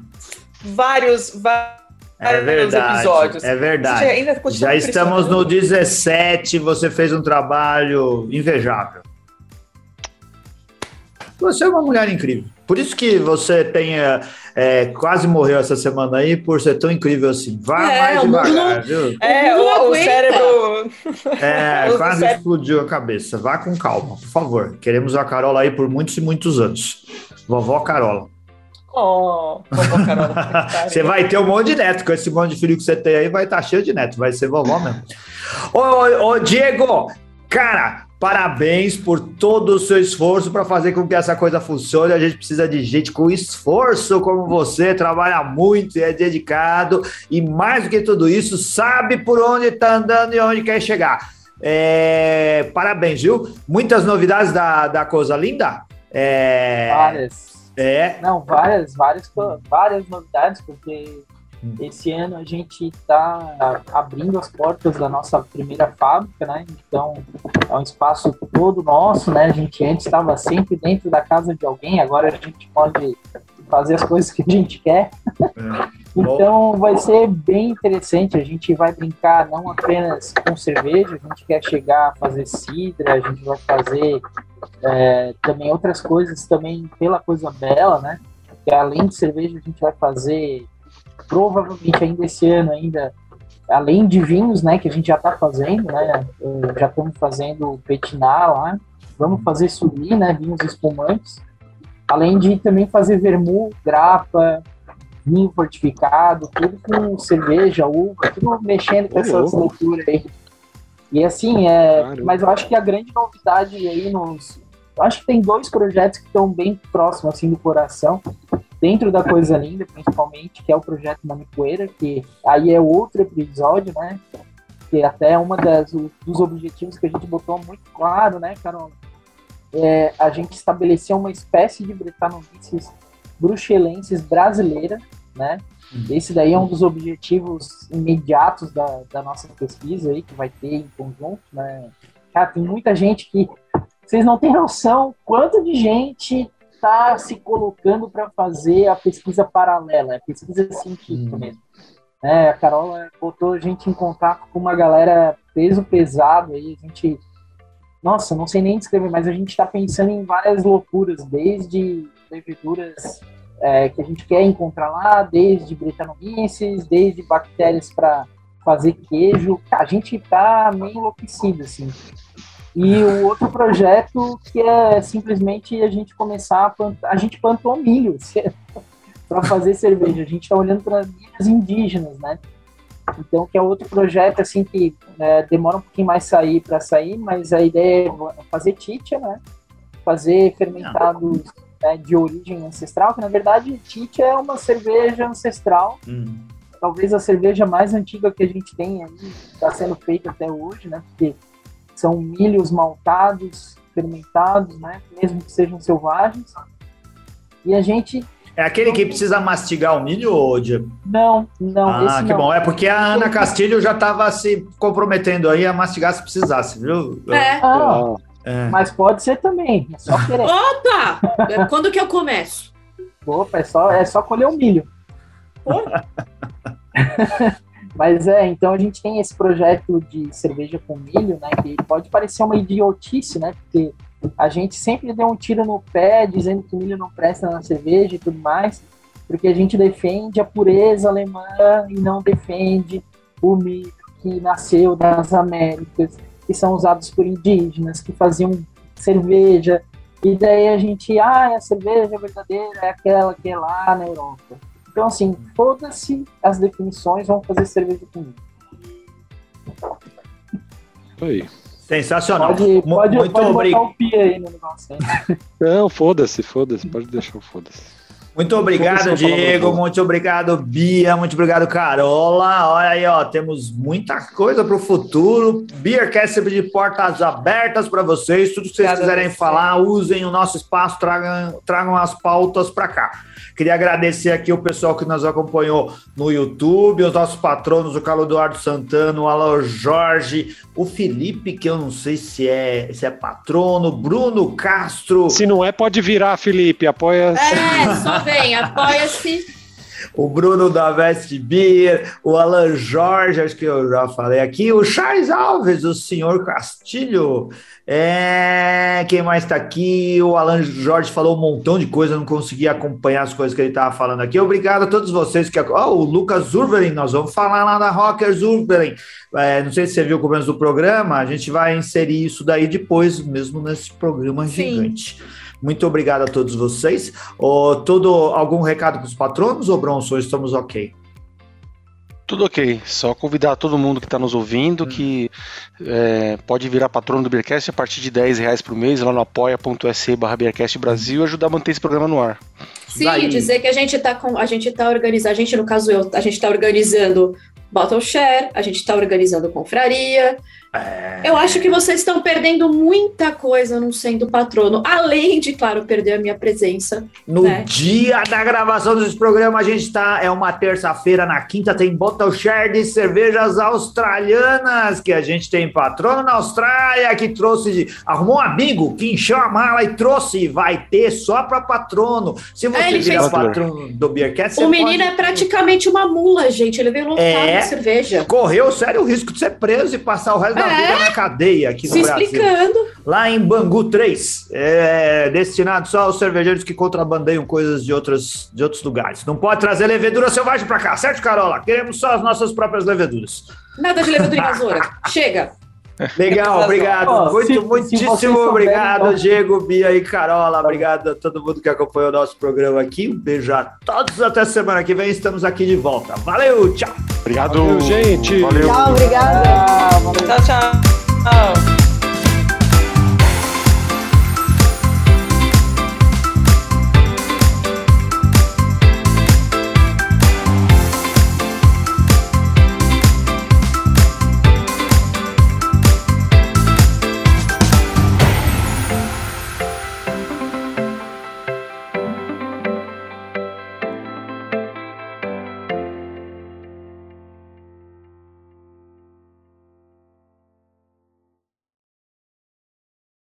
vários, vários. É verdade, episódios. É verdade. Já, Já estamos no 17, você fez um trabalho invejável. Você é uma mulher incrível. Por isso que você tem é, quase morreu essa semana aí por ser tão incrível assim. Vá é, mais devagar, viu? É, o, o cérebro. É, quase cérebro. explodiu a cabeça. Vá com calma, por favor. Queremos a Carola aí por muitos e muitos anos. Vovó Carola. Oh, vovó Carola. você vai ter um monte de neto. Com esse monte de filho que você tem aí, vai estar tá cheio de neto. Vai ser vovó mesmo. Ô, ô, ô Diego, cara, Parabéns por todo o seu esforço para fazer com que essa coisa funcione. A gente precisa de gente com esforço como você, trabalha muito e é dedicado, e mais do que tudo isso, sabe por onde está andando e onde quer chegar. É, parabéns, viu? Muitas novidades da, da Coisa Linda? É, várias. É. Não, várias, várias, várias novidades, porque esse ano a gente está abrindo as portas da nossa primeira fábrica, né? Então é um espaço todo nosso, né? A gente antes estava sempre dentro da casa de alguém, agora a gente pode fazer as coisas que a gente quer. É. então vai ser bem interessante. A gente vai brincar não apenas com cerveja, a gente quer chegar a fazer cidra, a gente vai fazer é, também outras coisas também pela coisa bela, né? Que além de cerveja a gente vai fazer provavelmente ainda esse ano ainda além de vinhos, né, que a gente já está fazendo, né, eh, já estamos fazendo petinar lá, vamos fazer suri, né, vinhos espumantes, além de também fazer vermut, grapa, vinho fortificado, tudo com cerveja, uva, tudo mexendo com essas leituras aí. E assim, é, mas eu acho que a grande novidade aí nos, acho que tem dois projetos que estão bem próximos assim do coração dentro da Coisa Linda, principalmente, que é o projeto Manipoeira, que aí é outro episódio, né? Que até uma das dos objetivos que a gente botou muito claro, né, Carol? É a gente estabelecer uma espécie de bretanomices bruxelenses brasileira, né? Uhum. Esse daí é um dos objetivos imediatos da, da nossa pesquisa aí, que vai ter em conjunto, né? Cara, tem muita gente que vocês não têm noção quanto de gente está se colocando para fazer a pesquisa paralela, a pesquisa científica hum. mesmo. É, a Carol botou a gente em contato com uma galera peso pesado aí, a gente. Nossa, não sei nem descrever, mas a gente está pensando em várias loucuras, desde leveduras é, que a gente quer encontrar lá, desde bretanomices, desde bactérias para fazer queijo. A gente está meio enlouquecido, assim. E o outro projeto que é simplesmente a gente começar a plantar, a gente plantou milho para fazer cerveja. A gente está olhando para milhas indígenas, né? Então, que é outro projeto assim que é, demora um pouquinho mais sair para sair, mas a ideia é fazer titia, né? Fazer fermentados é, de origem ancestral, que na verdade Tite é uma cerveja ancestral, Hum. talvez a cerveja mais antiga que a gente tem aí, está sendo feita até hoje, né? Porque são milhos maltados, fermentados, né? Mesmo que sejam selvagens. E a gente É aquele que precisa mastigar o milho, ô Diego? não, não, ah, esse que não. bom. É porque a Ana Castilho já estava se comprometendo aí a mastigar se precisasse, viu? É. Ah, É. mas pode ser também, é só querer. Opa! Quando que eu começo? Opa, é só, é só colher o milho. Mas é, então a gente tem esse projeto de cerveja com milho, né? Que pode parecer uma idiotice, né? Porque a gente sempre deu um tiro no pé dizendo que o milho não presta na cerveja e tudo mais, porque a gente defende a pureza alemã e não defende o milho que nasceu das Américas, que são usados por indígenas, que faziam cerveja. E daí a gente, ah, a cerveja verdadeira é aquela que é lá na Europa. Então, assim, foda-se as definições, vamos fazer cerveja com milho. Aí. Sensacional. Pode, pode, muito pode botar obrigado. o pi aí no negócio. hein? Não, foda-se, foda-se, pode deixar o foda-se. Muito obrigado, Diego. Muito obrigado, Bia. Muito obrigado, Carola. Olha aí, ó, temos muita coisa para o futuro. Beercast sempre de portas abertas para vocês. Tudo que vocês Obrigada a quiserem você. falar, usem o nosso espaço, tragam, tragam as pautas para cá. Queria agradecer aqui o pessoal que nos acompanhou no YouTube, os nossos patronos, o Carlos Eduardo Santana, o Alan Jorge, o Felipe, que eu não sei se é, se é patrono, Bruno Castro. Se não é, pode virar, Felipe. Apoia. É, só vem, apoia-se. o Bruno da Veste Beer, o Alan Jorge, acho que eu já falei aqui, o Charles Alves, o senhor Castilho, é, quem mais está aqui? O Alan Jorge falou um montão de coisa, não consegui acompanhar as coisas que ele estava falando aqui. Obrigado a todos vocês que. Ó, o Lucas Urberin, nós vamos falar lá da Rockers Urberin. É, não sei se você viu o começo do programa, a gente vai inserir isso daí depois, mesmo nesse programa Sim. gigante. Muito obrigado a todos vocês. Ô, todo, algum recado para os patronos ou Bronson? Estamos ok? Tudo ok. Só convidar todo mundo que está nos ouvindo que é, pode virar patrono do Beercast a partir de 10 reais por mês lá no apoia.se barra Beercast Brasil e ajudar a manter esse programa no ar. Sim, Daí. dizer que a gente tá com. A gente tá organizando. A gente, no caso, eu, a gente tá organizando Bottle Share, a gente tá organizando confraria. Eu acho que vocês estão perdendo muita coisa não sendo patrono. Além de, claro, perder a minha presença. No né? dia da gravação desse programa, a gente está. É uma terça-feira, na quinta tem Bottle Share de cervejas australianas, que a gente tem patrono na Austrália, que trouxe. Arrumou um amigo que encheu a mala e trouxe. Vai ter só para patrono. Se você É, virar fez- patrono do Beercast, O menino pode- é praticamente uma mula, gente. Ele veio lotado É. de cerveja. Correu sério o risco de ser preso e passar o resto da É. na cadeia aqui no Se Brasil. explicando. Lá em Bangu 3, é destinado só aos cervejeiros que contrabandeiam coisas de, outras, de outros lugares. Não pode trazer levedura selvagem para cá, certo, Carola? Queremos só as nossas próprias leveduras. Nada de levadura invasora. Chega. Legal, obrigado. Ó, Muito, se- se muitíssimo vocês souberem, obrigado, então- Diego, Bia e Carola. Obrigado a todo mundo que acompanhou o nosso programa aqui. Um beijo a todos. Até semana que vem. Estamos aqui de volta. Valeu, tchau. Obrigado. Valeu, gente. Valeu. Tchau, obrigada. Ah, valeu. Tchau, tchau.